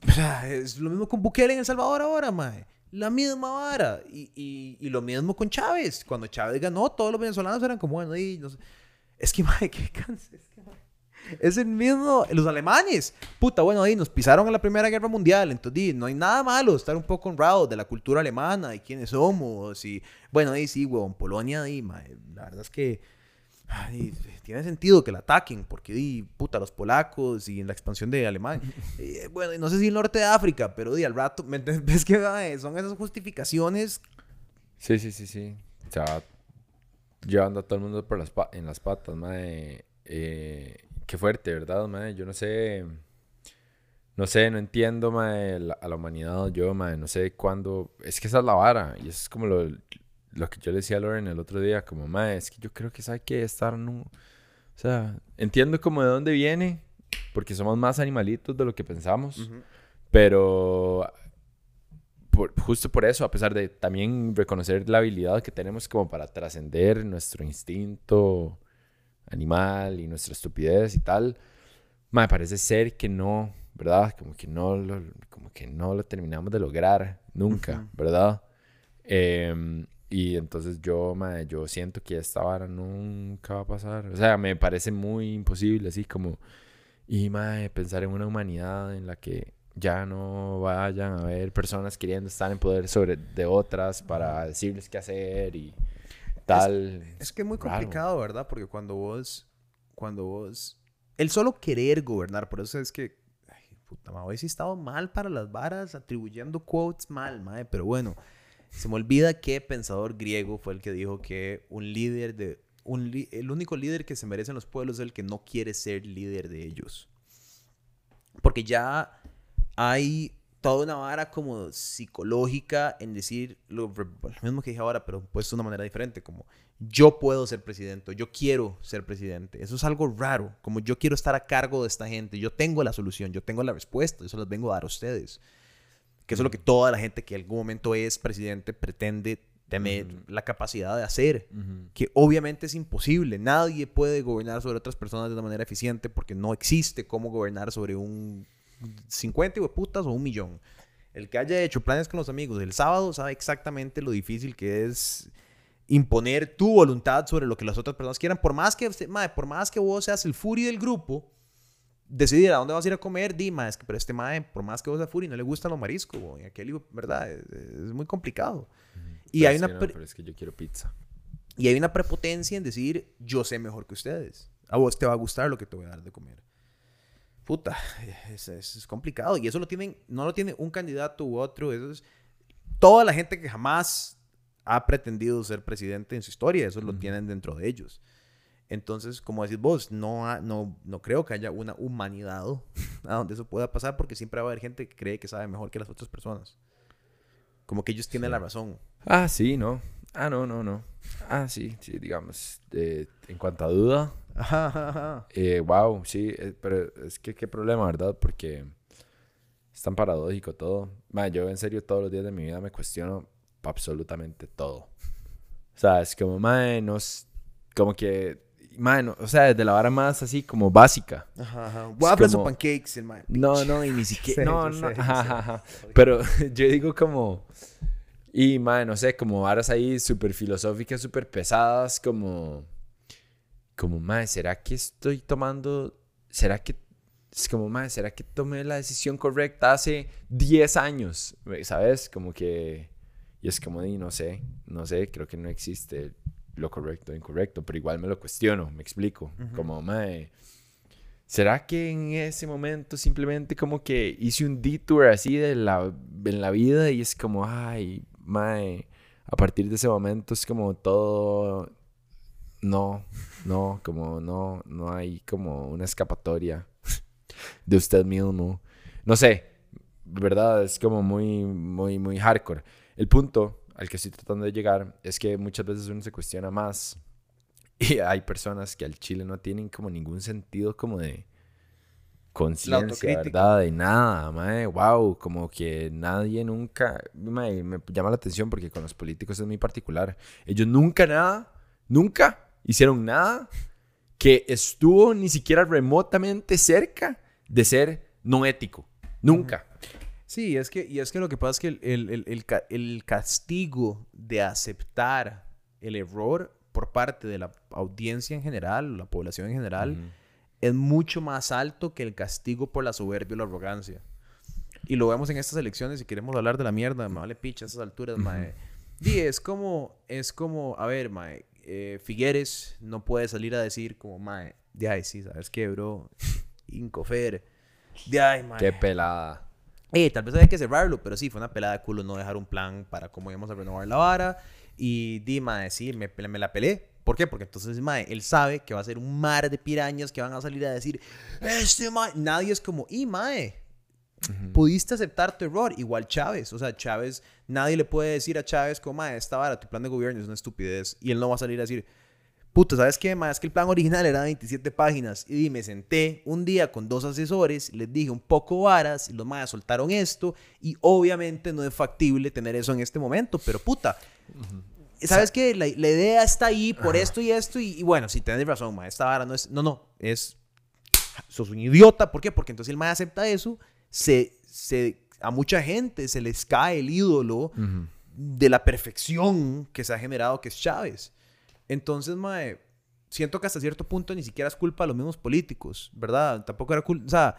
*laughs* Es lo mismo con Bukele en El Salvador ahora, mae la misma vara. Y, y, y, lo mismo con Chávez. Cuando Chávez ganó, todos los venezolanos eran como, bueno, y no sé. Es que, *laughs* madre, qué cáncer. Es, que, es el mismo. Los alemanes. Puta, bueno, ahí nos pisaron en la Primera Guerra Mundial. Entonces, no hay nada malo estar un poco honrado de la cultura alemana y quiénes somos. Y bueno, ahí sí, weón, Polonia, ahí, la verdad es que tiene sentido que la ataquen, porque, di, puta, los polacos y en la expansión de Alemania. *laughs* Eh, bueno, y no sé si el norte de África, pero di, al rato, ¿me entiendes? *laughs* que son esas justificaciones. Sí, sí, sí, sí. O sea, llevando a todo el mundo por las en las patas, madre. Eh, qué fuerte, ¿verdad, madre? Yo no sé. No sé, no entiendo, madre, a la humanidad. Yo, madre, no sé cuándo. Es que esa es la vara. Y eso es como lo, lo que yo le decía a Lauren el otro día, como, madre, es que yo creo que sabe que estar. O sea, entiendo como de dónde viene, porque somos más animalitos de lo que pensamos, pero justo por eso, a pesar de también reconocer la habilidad que tenemos como para trascender nuestro instinto animal y nuestra estupidez y tal, me parece ser que no, ¿verdad? Como que no lo, como que no lo terminamos de lograr nunca, ¿verdad? Eh, y entonces yo, madre, yo siento que esta vara nunca va a pasar. O sea, me parece muy imposible, así como... Y, madre, pensar en una humanidad en la que ya no vayan a haber personas queriendo estar en poder sobre de otras para decirles qué hacer y tal. Es, que es muy complicado, ¿verdad? Porque cuando vos... Cuando vos... El solo querer gobernar, por eso es que... Ay, puta madre, hoy sí estado mal para las varas, atribuyendo quotes mal, madre, pero bueno... Se me olvida qué pensador griego fue el que dijo que un líder de... Un el único líder que se merecen los pueblos es el que no quiere ser líder de ellos. Porque ya hay toda una vara como psicológica en decir lo, mismo que dije ahora, pero puesto de una manera diferente, como yo puedo ser presidente, yo quiero ser presidente. Eso es algo raro, como yo quiero estar a cargo de esta gente, yo tengo la solución, yo tengo la respuesta, eso las vengo a dar a ustedes que eso es lo que toda la gente que en algún momento es presidente pretende tener la capacidad de hacer, que obviamente es imposible. Nadie puede gobernar sobre otras personas de una manera eficiente porque no existe cómo gobernar sobre un 50 de putas o un millón. El que haya hecho planes con los amigos el sábado sabe exactamente lo difícil que es imponer tu voluntad sobre lo que las otras personas quieran. Por más que, por más que vos seas el fury del grupo, decidir a dónde vas a ir a comer, Dima, es que pero este mae, por más que vos a Furi, no le gustan los mariscos, y aquel, ¿verdad? Es, muy complicado. Y hay una... pero es que yo quiero pizza. Y hay una prepotencia en decir, yo sé mejor que ustedes. A vos te va a gustar lo que te voy a dar de comer. Puta, *laughs* es, es, complicado. Y eso lo tienen, no lo tiene un candidato u otro. Eso es toda la gente que jamás ha pretendido ser presidente en su historia. Eso lo tienen dentro de ellos. Entonces, como decís vos, no, no, no creo que haya una humanidad *laughs* a donde eso pueda pasar porque siempre va a haber gente que cree que sabe mejor que las otras personas. Como que ellos tienen la razón. Ah, sí, no. Ah, no, no, no. Ah, sí, sí, digamos. en cuanto a duda, Ajá, ajá, ajá. Eh, wow, sí, eh, pero es que qué problema, ¿verdad? Porque es tan paradójico todo. Ma, yo en serio todos los días de mi vida me cuestiono absolutamente todo. O sea, es como, mae, no como que, mae, no- o sea, desde la vara más así como básica. Ajá, ajá. Waffles o pancakes, el mae. No, no, y ni siquiera. *laughs* Sí, no, no. ajá, ajá. Pero *laughs* yo digo como. Y, madre, no sé, como varas ahí súper filosóficas, súper pesadas, como. Como, madre, ¿será que estoy tomando. ¿Será que. Es como, madre, ¿será que tomé la decisión correcta hace 10 años? ¿Sabes? Como que. Y es como, di, no sé, no sé, creo que no existe lo correcto o incorrecto, pero igual me lo cuestiono, me explico. Como, madre. ¿Será que en ese momento simplemente como que hice un detour así de la, en la vida y es como, ay, mae, a partir de ese momento es como todo, no, no, como no, no hay como una escapatoria de usted mismo. No sé, ¿verdad? Es como muy, muy, muy hardcore. El punto al que estoy tratando de llegar es que muchas veces uno se cuestiona más *laughs* y hay personas que al chile no tienen como ningún sentido como de conciencia. ¿verdad? De nada, mae, wow, como que nadie nunca, mae, me llama la atención porque con los políticos es muy particular. Ellos nunca nada, nunca hicieron nada que estuvo ni siquiera remotamente cerca de ser no ético. Nunca. Sí, es que, y es que lo que pasa es que el, el- el- el ca- el castigo de aceptar el error por parte de la audiencia en general, la población en general, es mucho más alto que el castigo por la soberbia o la arrogancia. Y lo vemos en estas elecciones, si queremos hablar de la mierda, me vale picha a esas alturas, mae. Di, es como, es como, a ver, mae, eh, Figueres no puede salir a decir como, mae, de ay, sí, ¿sabes qué, bro? Incofer. De ay, mae. Qué pelada. Eh, tal vez había que cerrarlo, pero sí, fue una pelada de culo no dejar un plan para cómo íbamos a renovar la vara. Y di, mae, sí, me, me la pelé. ¿Por qué? Porque entonces, mae, él sabe que va a ser un mar de pirañas que van a salir a decir, este mae, nadie es como, y mae, pudiste aceptar tu error. Igual Chávez, o sea, Chávez, nadie le puede decir a Chávez como, mae, esta vara, tu plan de gobierno es una estupidez. Y él no va a salir a decir, puta, ¿sabes qué? Es que el plan original era 27 páginas. Y me senté un día con dos asesores, les dije un poco varas, y los maes soltaron esto. Y obviamente no es factible tener eso en este momento, pero puta. ¿Sabes qué? La, la idea está ahí por esto y esto. Y, y bueno, si tenés razón, mae, esta vara no es. No, no, es. Sos un idiota. ¿Por qué? Porque entonces el mae acepta eso. Se, se, a mucha gente se les cae el ídolo de la perfección que se ha generado, que es Chávez. Entonces, mae, siento que hasta cierto punto ni siquiera es culpa de los mismos políticos, ¿verdad? Tampoco era culpa, o sea,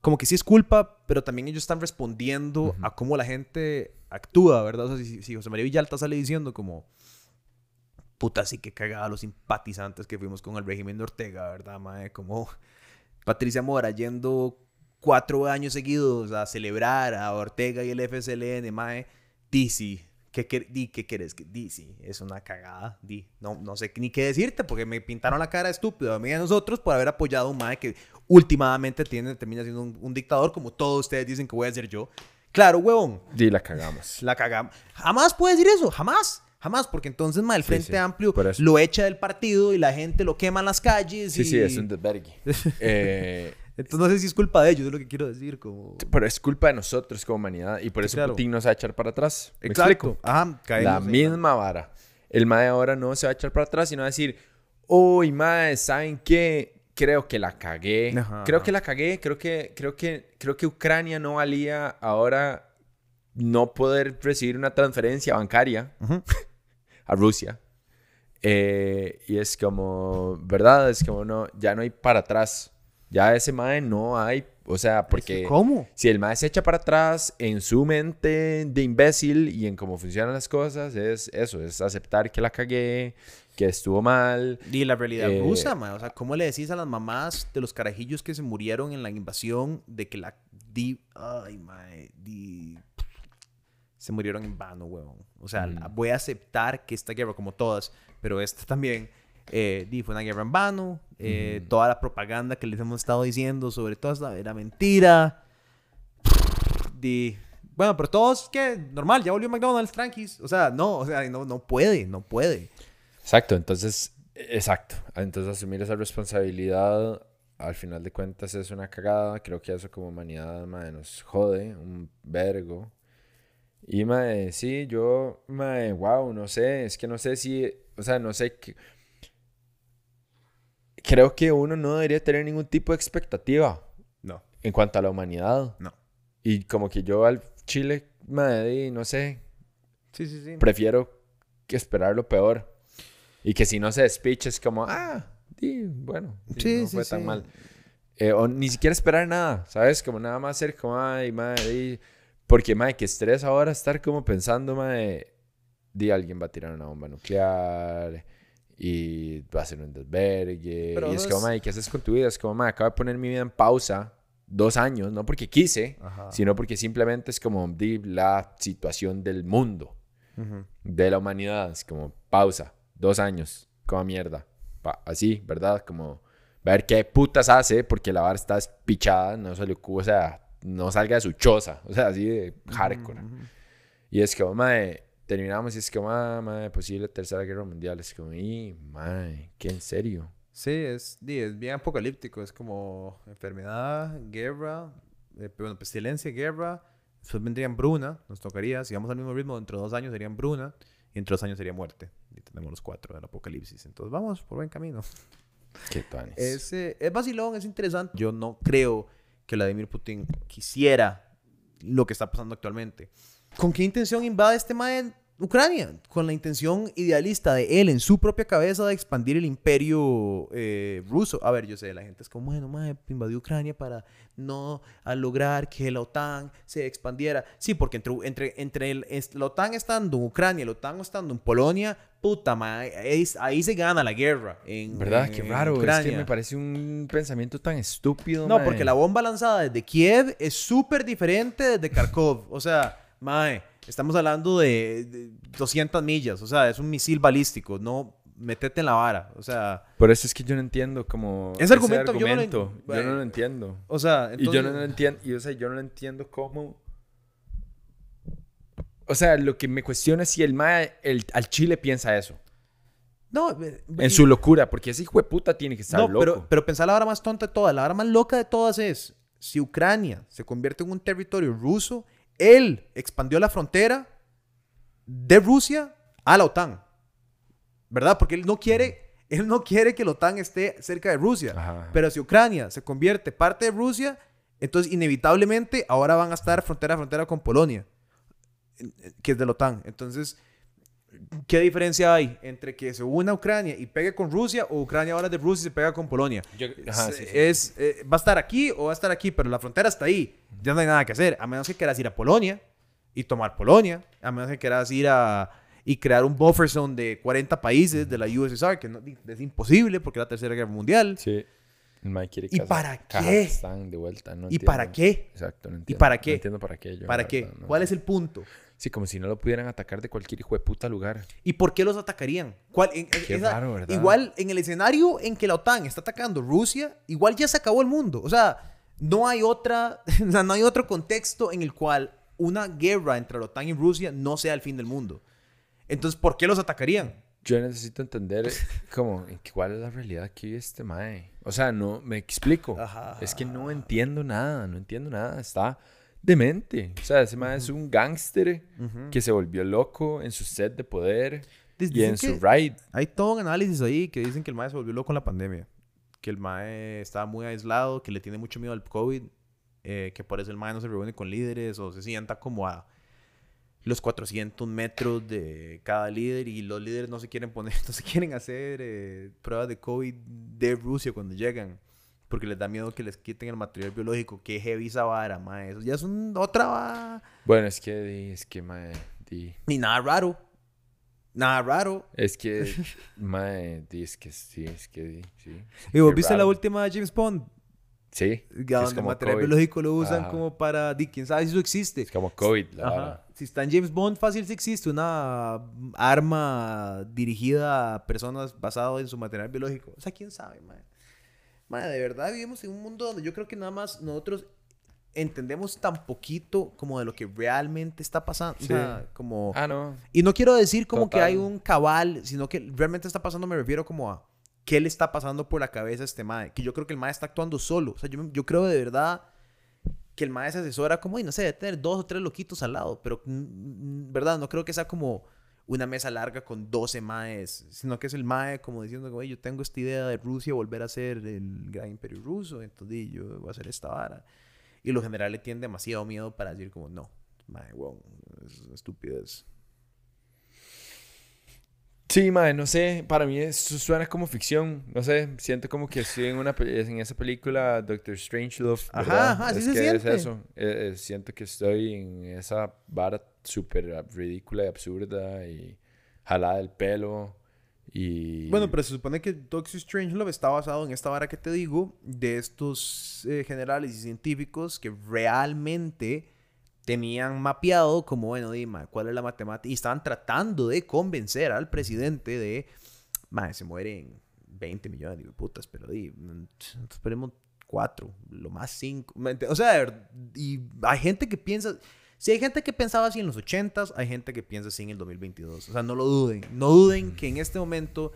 como que sí es culpa, pero también ellos están respondiendo a cómo la gente actúa, ¿verdad? O sea, si, si José María Villalta sale diciendo como, puta, sí que cagada los simpatizantes que fuimos con el régimen de Ortega, ¿verdad, mae? Como Patricia Mora yendo cuatro años seguidos a celebrar a Ortega y el FSLN, mae, di sí. ¿Qué, quer- di, ¿qué quieres? que Di, sí, es una cagada. Di, no, no sé ni qué decirte porque me pintaron la cara estúpido a mí y a nosotros por haber apoyado a un mae que últimamente tiene, termina siendo un, un dictador como todos ustedes dicen que voy a ser yo. Claro, huevón, Y la cagamos. la cagamos. Jamás puede decir eso, jamás. Jamás, porque entonces, ma, el Sí, Frente sí, Amplio por eso. lo echa del partido y la gente lo quema en las calles. Sí, y... sí, es un desvergue. *laughs* eh, Entonces no sé si es culpa de ellos, es lo que quiero decir. Como... pero es culpa de nosotros como humanidad y por eso claro. Putin nos va a echar para atrás. ¿Me Exacto. explico? Ajá, La misma vara. El mae ahora no se va a echar para atrás, sino va a decir, uy, mae, ¿saben qué? Creo que la cagué. Ajá, Creo que la cagué. Creo que, creo que, creo que Ucrania no valía ahora no poder recibir una transferencia bancaria *laughs* a Rusia. Eh, y es como, ¿verdad? Es como, no, ya no hay para atrás. Ya ese mae no hay, o sea, porque... ¿Cómo? Si el mae se echa para atrás en su mente de imbécil y en cómo funcionan las cosas, es eso, es aceptar que la cagué, que estuvo mal. Y la realidad Eh, rusa, ma. O sea, ¿cómo le decís a las mamás de los carajillos que se murieron en la invasión de que la di... Ay, mae, di... Se murieron en vano, huevón. O sea, la- voy a aceptar que esta guerra, como todas, pero esta también, eh, fue una guerra en vano. eh, Toda la propaganda que les hemos estado diciendo sobre todo esta era mentira. Di... Bueno, pero todos, que normal, ya volvió McDonald's, tranquis. O sea, no, o sea, no, no puede, no puede. Exacto, entonces Exacto. Entonces asumir esa responsabilidad al final de cuentas es una cagada. Creo que eso como humanidad mae, nos jode un vergo. Y mae, sí, yo, mae, wow, no sé, es que no sé si, o sea, no sé qué. Creo que uno no debería tener ningún tipo de expectativa No, en cuanto a la humanidad. no. Y como que yo al Chile, mae, no sé, Sí, sí, sí. prefiero que esperar lo peor. Y que si no se despiche es como, ah, sí, bueno, sí, no sí, fue tan sí. mal. Eh, o ni siquiera esperar nada, ¿sabes? Como nada más ser como, ay, madre, porque, madre, que estrés ahora estar como pensando, madre, di alguien va a tirar una bomba nuclear y va a ser un desvergue. Pero y es como, ¿qué haces con tu vida? Es como, madre, acabo de poner mi vida en pausa dos años, no porque quise, Ajá. sino porque simplemente es como di la situación del mundo Ujú. de la humanidad. Es como pausa, dos años, como mierda. Pa- así, ¿verdad? Como ver qué putas hace porque la vara está pichada, no se le ocurre, o sea, no salga de su choza, o sea, así de hardcore. Ujú. Y es como, mae, terminamos y es como, ah, mae, posible tercera guerra mundial. Es como, y, mae, ¿qué en serio? Sí, es, es bien apocalíptico. Es como enfermedad, guerra, eh, bueno, pestilencia, guerra. Después vendría hambruna, nos tocaría. Si vamos al mismo ritmo, dentro de dos años sería hambruna. Y entre dos años sería muerte. Y tenemos los cuatro del apocalipsis. Entonces vamos por buen camino. Qué tuanis. Es, eh, es vacilón, es interesante. Yo no creo que Vladimir Putin quisiera lo que está pasando actualmente. ¿Con qué intención invade este mae Ucrania? Con la intención idealista de él en su propia cabeza de expandir el imperio eh, ruso. A ver, yo sé, la gente es como, bueno, mae, invadió Ucrania para no a lograr que la OTAN se expandiera. Sí, porque entre, entre, entre el- la OTAN estando en Ucrania y la OTAN estando en Polonia, puta, mae, ahí, ahí se gana la guerra. En, ¿Verdad? Qué en raro. Es que me parece un pensamiento tan estúpido. No, mae. porque la bomba lanzada desde Kiev es súper diferente desde Kharkov. O sea, mae, estamos hablando de, de 200 millas. O sea, es un misil balístico. No, metete en la vara. O sea, Por eso es que yo no entiendo como... Ese argumento yo no lo en- argumento. Yo no lo entiendo. o sea, Y yo no lo entiendo, y o sea, yo no lo entiendo cómo. O sea, lo que me cuestiona es si el mae el, al Chile piensa eso. No, En y- su locura, porque ese hijo de puta tiene que estar no, loco. pero, pero pensar la vara más tonta de todas. La vara más loca de todas es, si Ucrania se convierte en un territorio ruso, él expandió la frontera de Rusia a la OTAN. ¿Verdad? Porque él no quiere, *laughs* él no quiere que la OTAN esté cerca de Rusia. Ajá. Pero si Ucrania se convierte parte de Rusia, entonces inevitablemente ahora van a estar frontera a frontera con Polonia, que es de la OTAN. Entonces, ¿qué diferencia hay entre que se una Ucrania y pegue con Rusia o Ucrania ahora de Rusia y se pega con Polonia? Yo- ajá, sí, sí. es, eh, va a estar aquí o va a estar aquí, pero la frontera está ahí. Ya no hay nada que hacer, a menos que quieras ir a Polonia y tomar Polonia, a menos que quieras ir a y crear un buffer zone de 40 países de la USSR, que no- es imposible porque es la Tercera Guerra Mundial. Sí. Quiere ¿Y para qué? De vuelta. No ¿Y entiendo. para qué? Exacto, no entiendo. para qué? No entiendo para qué. yo, ¿Para qué? verdad, no ¿Cuál sé. es el punto? Sí, como si no lo pudieran atacar de cualquier hijo de puta lugar. ¿Y por qué los atacarían? ¿Cuál, en- Qué esa- raro, ¿verdad? Igual en el escenario en que la OTAN está atacando Rusia, igual ya se acabó el mundo. O sea, no hay otra, *laughs* no hay otro contexto en el cual una guerra entre la OTAN y Rusia no sea el fin del mundo. Entonces, ¿por qué los atacarían? Yo necesito entender como en qué- cuál es la realidad vive este mae. O sea, no me explico. Ajá. Es que no entiendo nada, no entiendo nada. Está demente. O sea, ese mae es un gángster que se volvió loco en su set de poder y en su ride. Hay todo un análisis ahí que dicen que el MAE se volvió loco con la pandemia. Que el MAE estaba muy aislado, que le tiene mucho miedo al COVID, eh, que por eso el MAE no se reúne con líderes o se sienta como a los 400 metros de cada líder y los líderes no se quieren poner, *laughs* no se quieren hacer eh, pruebas de COVID de Rusia cuando llegan. Porque les da miedo que les quiten el material biológico. Que heavy esa vara, mae. Eso ya es un- otra va- Bueno, es que, es que, mae, di, Y nada raro. Nada raro. es que, *laughs* mae, di, es que sí, es que, di, sí. ¿Y vos Qué viste la última de James Bond? Sí, donde el material COVID. biológico lo usan Ajá. como para... di, ¿Quién sabe si eso existe? Es como COVID, la Ajá. vara. Si está en James Bond, fácil si existe una arma dirigida a personas basado en su material biológico. O sea, quién sabe, madre. Madre, de verdad vivimos en un mundo donde yo creo que nada más nosotros entendemos tan poquito como de lo que realmente está pasando. O sea, como... Ah, no. Y no quiero decir como que hay un cabal, sino que realmente está pasando, me refiero como a qué le está pasando por la cabeza a este mae. Que yo creo que el mae está actuando solo. O sea, yo, yo creo de verdad que el mae se asesora como, y no sé, de tener dos o tres loquitos al lado. Pero, ¿verdad? No creo que sea como una mesa larga con 12 maes, sino que es el mae como diciendo, güey, yo tengo esta idea de Rusia volver a ser el gran imperio ruso, entonces yo voy a hacer esta vara. Y los generales tienen demasiado miedo para decir como, no, mae, wow, es estupidez. Sí, mae, no sé, para mí eso suena como ficción, no sé, siento como que estoy en, una, en esa película Doctor Strangelove, Ajá, ajá, es sí se que siente. es eso, eh, eh, siento que estoy en esa vara súper ridícula y absurda y jalada del pelo y... Bueno, pero se supone que Doctor Strangelove está basado en esta vara que te digo, de estos eh, generales y científicos que realmente tenían mapeado como, bueno, dime, ¿cuál es la matemática? Y estaban tratando de convencer al presidente de, madre, se mueren 20 millones de putas, pero di, esperemos cuatro, lo más cinco. ¿me ent- O sea, y hay gente que piensa, si hay gente que pensaba así en los 80s, hay gente que piensa así en el 2022. O sea, no lo duden. No duden que en este momento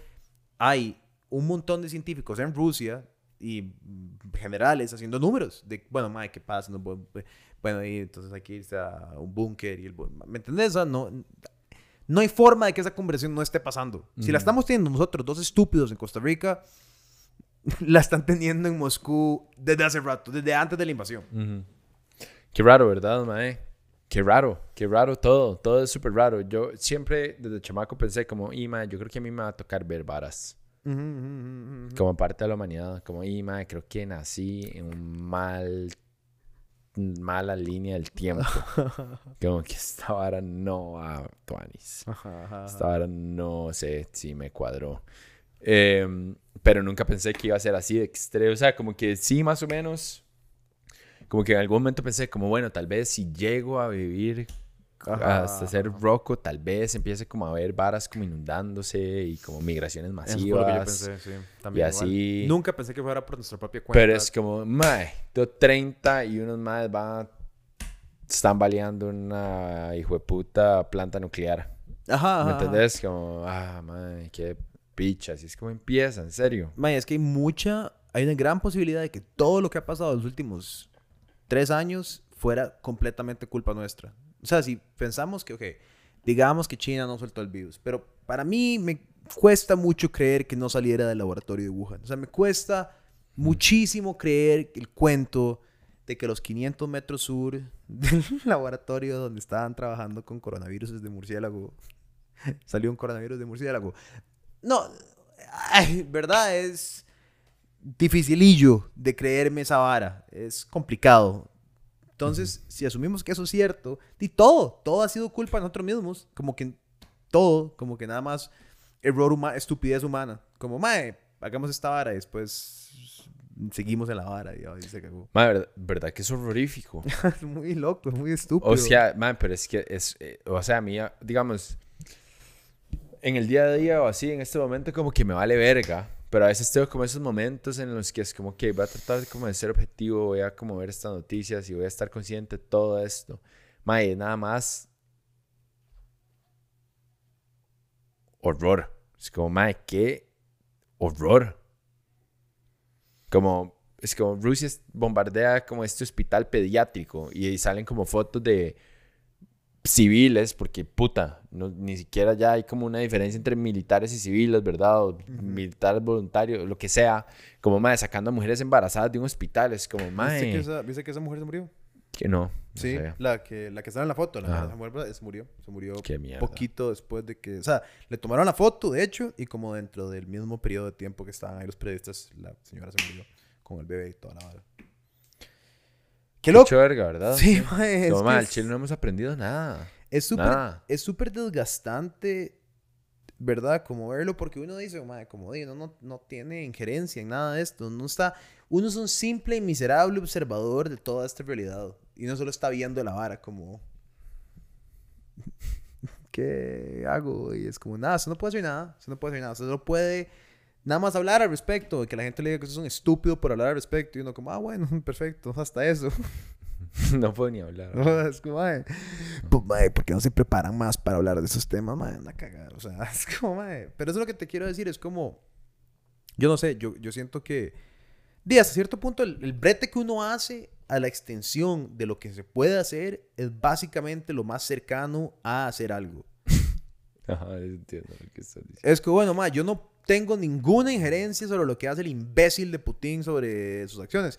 hay un montón de científicos en Rusia y mm, generales haciendo números de, bueno, madre, ¿qué pasa? No puedo- bueno, y entonces hay que irse a un búnker y el... ¿Me entendés? O sea, no, no hay forma de que esa conversación no esté pasando. Si la Ujú. estamos teniendo nosotros, dos estúpidos en Costa Rica, *laughs* la están teniendo en Moscú desde hace rato, desde antes de la invasión. Ujú. Qué raro, ¿verdad, mae? Qué raro, qué raro todo, todo es súper raro. Yo siempre desde chamaco pensé como, y mae, yo creo que a mí me va a tocar ver varas. Como parte de la humanidad, como, y mae, creo que nací en un mal, mala línea del tiempo. *laughs* como que esta vara no va, Tuanis. Ajá, ajá, Esta vara no sé si me cuadró. Em, pero nunca pensé que iba a ser así de extremo. O sea, como que sí, más o menos. Como que en algún momento pensé, como bueno, tal vez si llego a vivir Ajá, hasta ser roco, tal vez empiece como a ver varas como inundándose y como migraciones Eso fue lo que yo masivas. pensé, sí. Y igual. así. Nunca pensé que fuera por nuestra propia cuenta. Pero es como, mae, tengo 30 y unos más van. Están baleando una hijo de puta planta nuclear. Ajá, ¿Me entendés? Como, ah, mae, qué picha. Así es como empieza, en serio. Mae, es que hay mucha, hay una gran posibilidad de que todo lo que ha pasado en los últimos tres años fuera completamente culpa nuestra. O sea, si pensamos que, ok, digamos que China no soltó el virus, pero para mí me cuesta mucho creer que no saliera del laboratorio de Wuhan. O sea, me cuesta muchísimo creer el cuento de que los 500 metros sur *laughs* del laboratorio donde estaban trabajando con coronavirus de murciélago salió un coronavirus de murciélago. No, ay, ¿verdad? Es dificilillo de creerme esa vara. Es complicado. Entonces, si asumimos que eso es cierto, y todo, todo ha sido culpa de nosotros mismos. Como que todo, como que nada más error humano, estupidez humana. Como, mae, hagamos esta vara y después seguimos en la vara y ahí se cagó. Mae, verdad, verdad que es horrorífico. *laughs* es muy loco, es muy estúpido. O sea, man, pero es que es, eh, o sea, a mí, digamos, en el día a día o así, en este momento como que me vale verga, pero a veces tengo como esos momentos en los que es como que voy a tratar como de ser objetivo, voy a como ver estas noticias y voy a estar consciente de todo esto. Mae, nada más horror. Es como, mae, qué horror. Como, es como Rusia bombardea como este hospital pediátrico y salen como fotos de civiles, porque puta, no, ni siquiera ya hay como una diferencia entre militares y civiles, ¿verdad? O militares voluntarios, lo que sea. Como, mae, sacando a mujeres embarazadas de un hospital. Es como, mae, ¿Viste que, esa, viste que esa mujer se murió? que no. no Sí, la que, la que está en la foto, la, mujer se murió. Se murió poquito después de que... O sea, le tomaron la foto, de hecho, y como dentro del mismo periodo de tiempo que estaban ahí los periodistas, la señora se murió con el bebé y toda la vara. ¡Qué loco! Verga, ¿verdad? Sí, mae, es Como, que mae, al es- chile no hemos aprendido nada. Es súper es súper desgastante, ¿verdad? Como verlo, porque uno dice, madre, como digo, no, no tiene injerencia en nada de esto. Uno, está, uno es un simple y miserable observador de toda esta realidad. Y no solo está viendo la vara como... *laughs* ¿Qué hago? Y es como, nada, eso no puede hacer nada. Eso no puede hacer nada. Eso solo puede nada más hablar al respecto. Que la gente le diga que es un estúpido por hablar al respecto. Y uno como, ah, bueno, *laughs* perfecto, hasta eso. *laughs* no puedo ni hablar. *laughs* es como, mae, pues, mae, ¿por qué no se preparan más para hablar de esos temas, mae? Anda a cagar, o sea, es como, mae. Pero eso es lo que te quiero decir, es como, Yo no sé, yo, yo siento que, de hasta cierto punto, el, el brete que uno hace a la extensión de lo que se puede hacer es básicamente lo más cercano a hacer algo. Ajá, entiendo lo que estás diciendo. Es que, bueno, ma, yo no tengo ninguna injerencia sobre lo que hace el imbécil de Putin sobre sus acciones.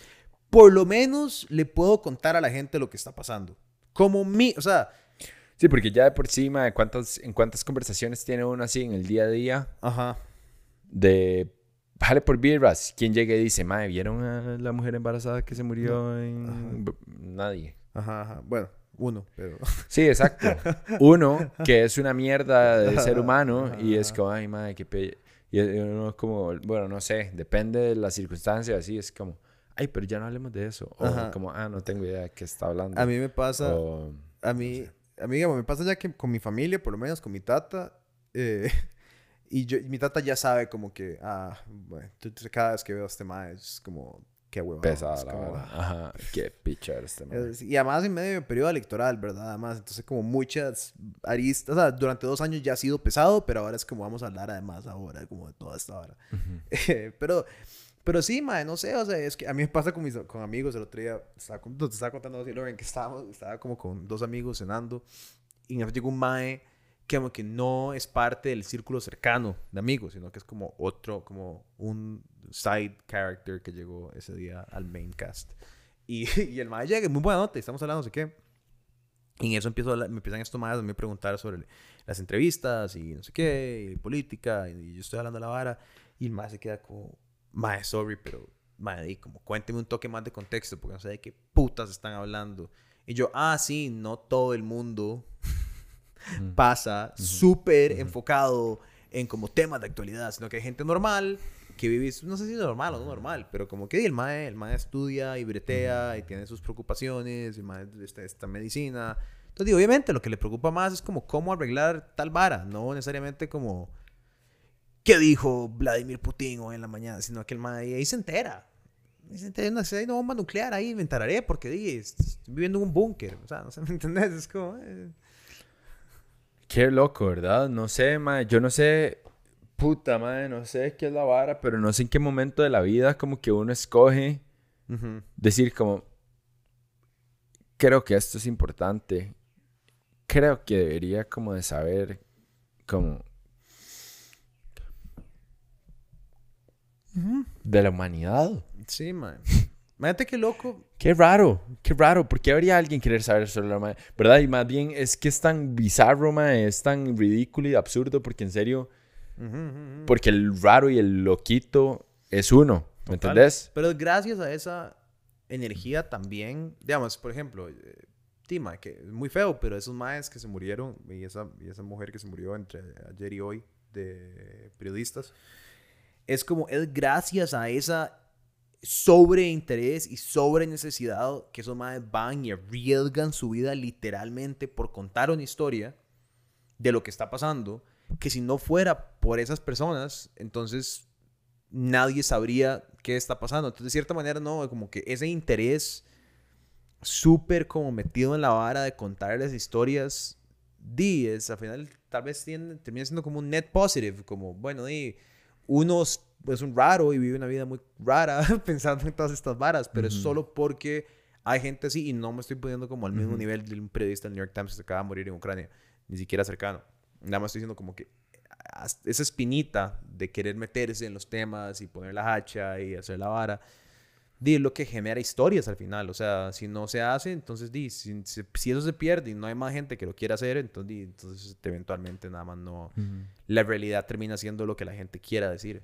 Por lo menos le puedo contar a la gente lo que está pasando. Como mi, o sea, Sí, porque ya de por encima de cuántas, en cuántas conversaciones tiene uno así en el día a día ajá, de jale por birras. ¿Quién llega y dice, madre, ¿vieron a la mujer embarazada que se murió en... B-?" Nadie. ajá, ajá. Bueno, uno, pero... *laughs* Sí, exacto. Uno que es una mierda de ser humano y es como, ay, madre, qué pe... Y uno es como, bueno, no sé, depende de las circunstancias, así es como, ay, pero ya no hablemos de eso. O Ajá. como, ah, no tengo idea de qué está hablando. A mí me pasa... O- A mí, a mí, digamos, me pasa ya que con mi familia, por lo menos con mi tata, eh, *laughs* y yo, mi tata ya sabe como que, ah, bueno, cada vez que veo a este mae es como, qué huevón. pesada es la como, vara. Ajá, qué picha este man. y además en medio de periodo electoral, ¿verdad? Además, entonces como muchas aristas, o sea, durante dos años ya ha sido pesado, pero ahora es como vamos a hablar además ahora, como de toda esta hora. *laughs* pero, pero sí, mae, no sé, o sea, es que a mí me pasa con mis con amigos, el otro día, estaba, te estaba contando así, Loren, que estábamos, estaba como con dos amigos cenando, y me llegó un mae que no es parte del círculo cercano de amigos, sino que es como otro, como un side character que llegó ese día al main cast. Y, *laughs* y el mae llega, muy buena nota, estamos hablando, no sé qué. Y en eso empiezo a me empiezan estos más a mí preguntar sobre las entrevistas y no sé qué, y política, y, yo estoy hablando de la vara, y el mae se queda como, mae, sorry, pero, mae, como cuénteme un toque más de contexto, porque no sé de qué putas están hablando. Y yo, ah, sí, no todo el mundo Pasa súper enfocado en como temas de actualidad, sino que hay gente normal que vive, no sé si es normal o no normal, pero como que el mae, el mae estudia y bretea y tiene sus preocupaciones, el mae está, está en medicina. Entonces, digo, obviamente lo que le preocupa más es como cómo arreglar tal vara, no necesariamente como qué dijo Vladimir Putin hoy en la mañana, sino que el mae ahí se entera. Ahí se entera, no hay una bomba nuclear ahí, inventaré porque di, estoy viviendo en un búnker, o sea, no sé, *laughs* ¿me entendés? Es como... eh, Qué loco, ¿verdad? No sé, madre. Yo no sé, puta, madre, no sé qué es la vara, pero no sé en qué momento de la vida como que uno escoge decir como, creo que esto es importante. Creo que debería como de saber como de la humanidad. Sí, man. Imagínate qué loco. Qué raro, qué raro. ¿Por qué habría alguien querer saber sobre la humanidad? ¿Verdad? Y más bien es que es tan bizarro, mae, es tan ridículo y absurdo porque en serio... Ujú, ujú, ujú. Porque el raro y el loquito es uno, ¿me entendés? Pero gracias a esa energía también, digamos, por ejemplo, eh, Tima, que es muy feo, pero esos maes que se murieron y esa, y esa mujer que se murió entre ayer y hoy de periodistas, es como, es gracias a esa sobreinterés y sobre necesidad que esos maes van y arriesgan su vida literalmente por contar una historia de lo que está pasando, que si no fuera por esas personas, entonces nadie sabría qué está pasando. Entonces, de cierta manera, no, como que ese interés súper como metido en la vara de contarles historias, di, es, al final tal vez tiene- termina siendo como un net positive, como, bueno, di, uno es, es un raro y vive una vida muy rara *laughs* pensando en todas estas varas, pero es Ujú. solo porque hay gente así y no me estoy poniendo como al mismo Ujú. nivel de un periodista del New York Times que se acaba de morir en Ucrania, ni siquiera cercano. Nada más estoy diciendo como que as- esa espinita de querer meterse en los temas y poner la hacha y hacer la vara, di, es lo que genera historias al final. O sea, si no se hace, entonces di, si, si- eso se pierde y no hay más gente que lo quiera hacer, entonces, di, entonces eventualmente nada más no... La realidad termina siendo lo que la gente quiera decir.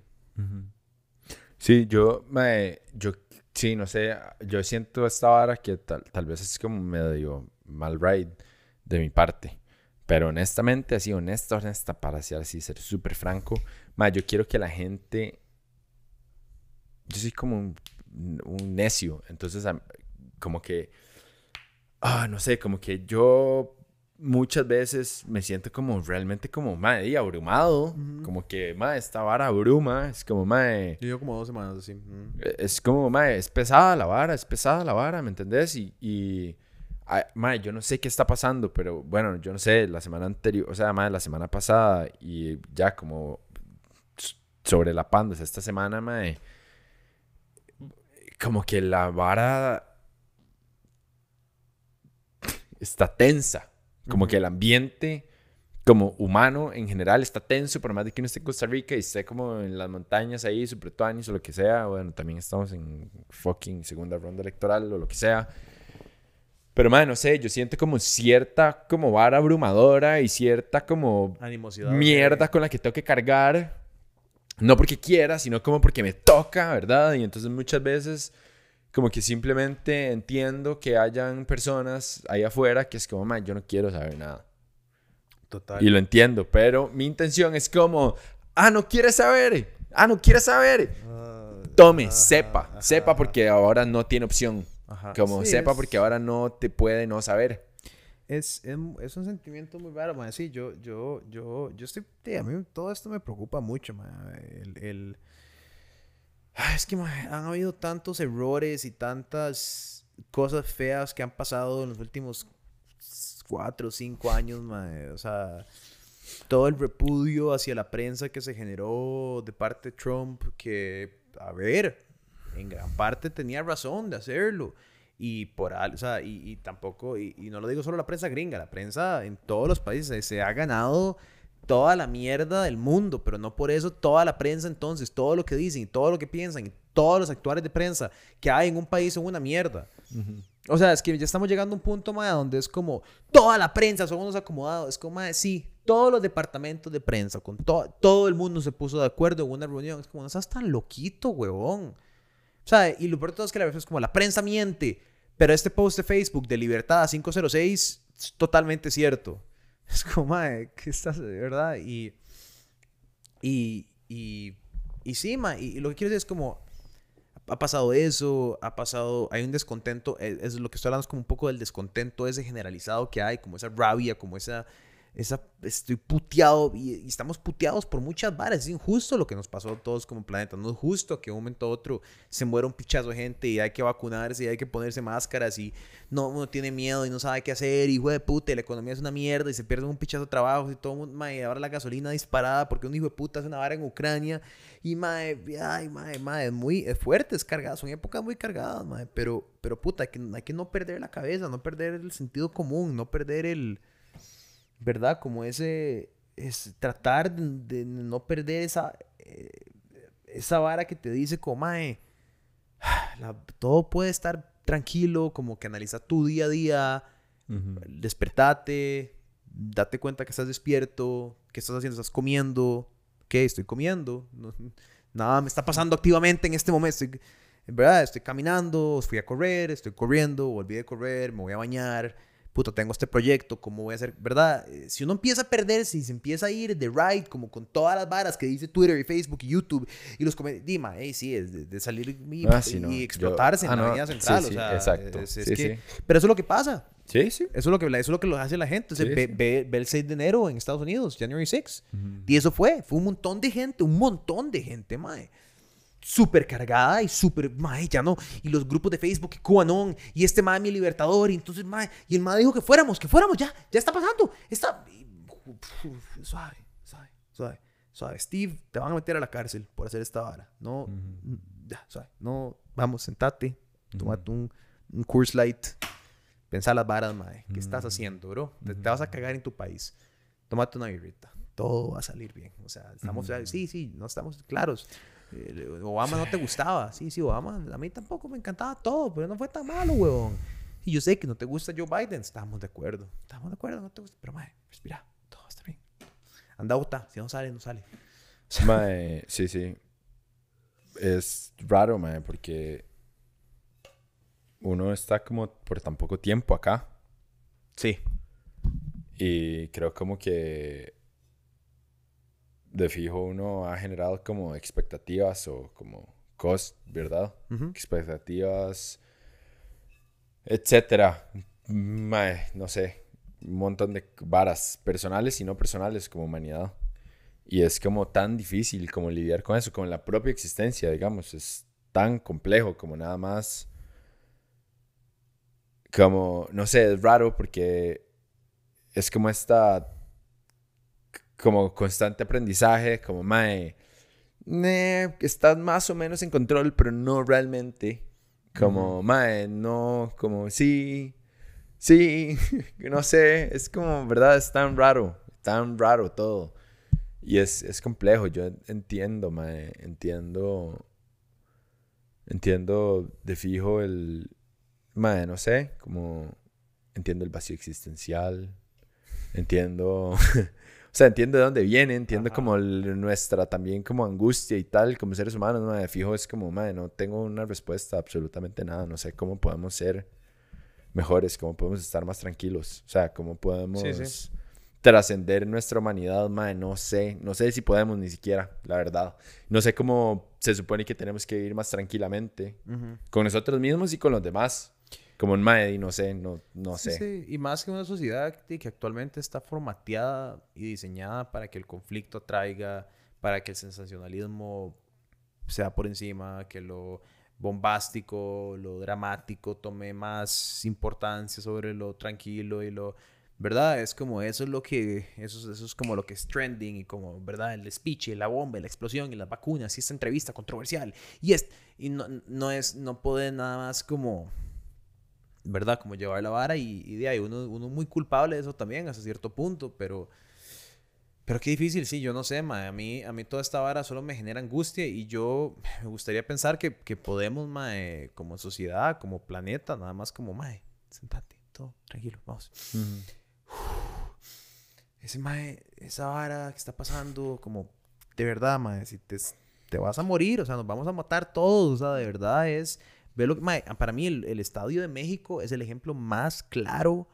Sí, yo, mae, yo, sí, no sé, yo siento esta vara que tal, tal vez es como medio mal ride de mi parte. Pero honestamente, así, honesta, honesta, para ser así, ser súper franco, mae, yo quiero que la gente... Yo soy como un, un necio, entonces como que... Ah, no sé, como que yo muchas veces me siento como realmente como, y abrumado. Ujú. Como que, mae, esta vara abruma. Es como, mae... Yo llevo como dos semanas así. Eh, Es como, mae, es pesada la vara, es pesada la vara, ¿me entendés? Y, y mae, yo no sé qué está pasando, pero bueno, yo no sé, la semana anterior, o sea, mae, la semana pasada y ya como sobre la panda esta semana, mae, como que la vara está tensa. Como que el ambiente, como humano en general, está tenso, por más de que uno esté en Costa Rica y esté como en las montañas ahí, super tuanis o lo que sea. Bueno, también estamos en fucking segunda ronda electoral o lo que sea. Pero, madre, no sé, yo siento como cierta como vara abrumadora y cierta como Animosidad. mierda con la que tengo que cargar. No porque quiera, sino como porque me toca, ¿verdad? Y entonces muchas veces como que simplemente entiendo que hayan personas ahí afuera que es como, man, yo no quiero saber nada. Total. Y lo entiendo, pero mi intención es como, ah, no quieres saber, ah, no quieres saber. Ah, Tome, ajá, sepa, ajá, sepa porque ahora no tiene opción. ajá. Como Sí, sepa es- porque ahora no te puede no saber. Es, es, es un sentimiento muy raro, man. Sí, yo, yo, yo, yo estoy... a mí todo esto me preocupa mucho, man. El... el... Es que, han habido tantos errores y tantas cosas feas que han pasado en los últimos cuatro o cinco años. O sea, todo el repudio hacia la prensa que se generó de parte de Trump, que, a ver, en gran parte tenía razón de hacerlo. Y por o sea, y, y tampoco, y, no lo digo solo la prensa gringa, la prensa en todos los países se, se ha ganado toda la mierda del mundo, pero no por eso toda la prensa entonces, todo lo que dicen, y todo lo que piensan, y todos los actuales de prensa que hay en un país son una mierda. O sea, es que ya estamos llegando a un punto, mae, donde es como toda la prensa son unos acomodados. Es como, mae, sí, todos los departamentos de prensa, con to- todo el mundo se puso de acuerdo en una reunión. Es como, no seas tan loquito, huevón. O sea, y lo peor de todo es que la verdad es como la prensa miente, pero este post de Facebook de Libertad 506 es totalmente cierto. Es como, ¿qué estás verdad? Y, y, y, y sí, mae, y, y lo que quiero decir es como, ha pasado eso, ha pasado, hay un descontento, es, es lo que estoy hablando es como un poco del descontento ese generalizado que hay, como esa rabia, como esa, estoy puteado y, estamos puteados por muchas varas, es injusto lo que nos pasó a todos como planeta, no es justo que de un momento a otro se muera un pichazo de gente y hay que vacunarse y hay que ponerse máscaras y no, uno tiene miedo y no sabe qué hacer hijo de puta, la economía es una mierda y se pierde un pichazo de trabajo y todo mundo, mae, ahora la gasolina disparada porque un hijo de puta hace una vara en Ucrania y mae, ay, mae, mae, es muy es fuerte, es cargada, son épocas muy cargadas, mae, pero, pero puta, hay que no perder la cabeza, no perder el sentido común, no perder el, ¿verdad? Como ese, es tratar de, de no perder esa, eh, esa vara que te dice como, mae, *sighs* la- todo puede estar tranquilo, como que analiza tu día a día, despertate, date cuenta que estás despierto, qué estás haciendo, estás comiendo, qué estoy comiendo, No- nada me está pasando activamente en este momento, estoy, en verdad, estoy caminando, fui a correr, estoy corriendo, volví de correr, me voy a bañar, puto, tengo este proyecto, ¿cómo voy a hacer? ¿Verdad? Eh, Si uno empieza a perderse y se empieza a ir de right, como con todas las varas que dice Twitter y Facebook y YouTube y los comentarios, Dima, hey, sí, es de, de salir y, Ah, sí, y no, yo- explotarse ah, en la no, avenida sí, central. sí, o sea, exacto. es- es Sí, que- sí. Pero eso es lo que pasa. Sí, sí. Eso es lo que, eso es lo, que lo hace la gente. O sea, ve, ve- ve el 6 de enero en Estados Unidos, January 6. Y eso fue. Fue un montón de gente, un montón de gente, mae. Súper cargada y súper, mae, ya no. Y los grupos de Facebook, y QAnon, y este mae, mi libertador. Y entonces, mae, y el mae dijo que fuéramos, que fuéramos, ya, ya está pasando. Está. Suave, suave, suave, suave. Steve, te van a meter a la cárcel por hacer esta vara. No, mm, ya, suave. No, vamos, sentate, tómate un, un Coors Light. Pensá las varas, mae. ¿Qué estás haciendo, bro? Te, te vas a cagar en tu país. Tómate una birrita. Todo va a salir bien. O sea, estamos... Sí, sí, no estamos claros. Eh, Obama no te gustaba. Sí, sí, Obama. A mí tampoco me encantaba todo, pero no fue tan malo, huevón. Y yo sé que no te gusta Joe Biden. Estamos de acuerdo. Estamos de acuerdo, no te gusta. Pero, mae, respira. Todo va a estar bien. Anda, bota. Si no sale, no sale. *laughs* Mae, sí, sí. Es raro, mae, porque uno está como por tan poco tiempo acá. Sí. Y creo como que de fijo uno ha generado como expectativas o como cosas, ¿verdad? Expectativas, etcétera. No sé, un montón de varas personales y no personales como humanidad. Y es como tan difícil como lidiar con eso, con la propia existencia, digamos. Es tan complejo como nada más. Como, no sé, es raro porque es como esta. Como constante aprendizaje, como, mae. estás más o menos en control, pero no realmente. Como, mae, no, como, sí, sí, *laughs* no sé, es como, ¿verdad? Es tan raro, tan raro todo. Y es, es complejo, yo entiendo, mae, entiendo, entiendo de fijo el, mae, no sé, como, entiendo el vacío existencial, entiendo *laughs* sea, entiendo de dónde viene, entiendo como nuestra también como angustia y tal, como seres humanos, me fijo, es como, madre, no tengo una respuesta absolutamente nada, no sé cómo podemos ser mejores, cómo podemos estar más tranquilos, o sea, cómo podemos trascender nuestra humanidad, madre, no sé, no sé si podemos ni siquiera, la verdad. No sé cómo se supone que tenemos que vivir más tranquilamente con nosotros mismos y con los demás como un mae, no sé, no, no sé. Sí, y más que una sociedad que actualmente está formateada y diseñada para que el conflicto traiga, para que el sensacionalismo sea por encima, que lo bombástico, lo dramático tome más importancia sobre lo tranquilo y lo... ¿Verdad? Es como eso es lo que... Eso, eso es como lo que es trending y como, ¿verdad? El speech y la bomba y la explosión y las vacunas y esta entrevista controversial. Y, es, y no, no es... No puede nada más como ¿verdad? Como llevar la vara y, de ahí uno, uno muy culpable de eso también hasta cierto punto, pero... Pero qué difícil, sí, yo no sé, ma. A mí, a mí toda esta vara solo me genera angustia y yo *laughs* me gustaría pensar que, que podemos, ma, como sociedad, como planeta, nada más como, ma, sentate, todo, tranquilo, vamos. ese, ma, esa vara que está pasando, como, de verdad, ma, si te, te vas a morir, o sea, nos vamos a matar todos, o sea, de verdad es para mí el, Estadio de México es el ejemplo más claro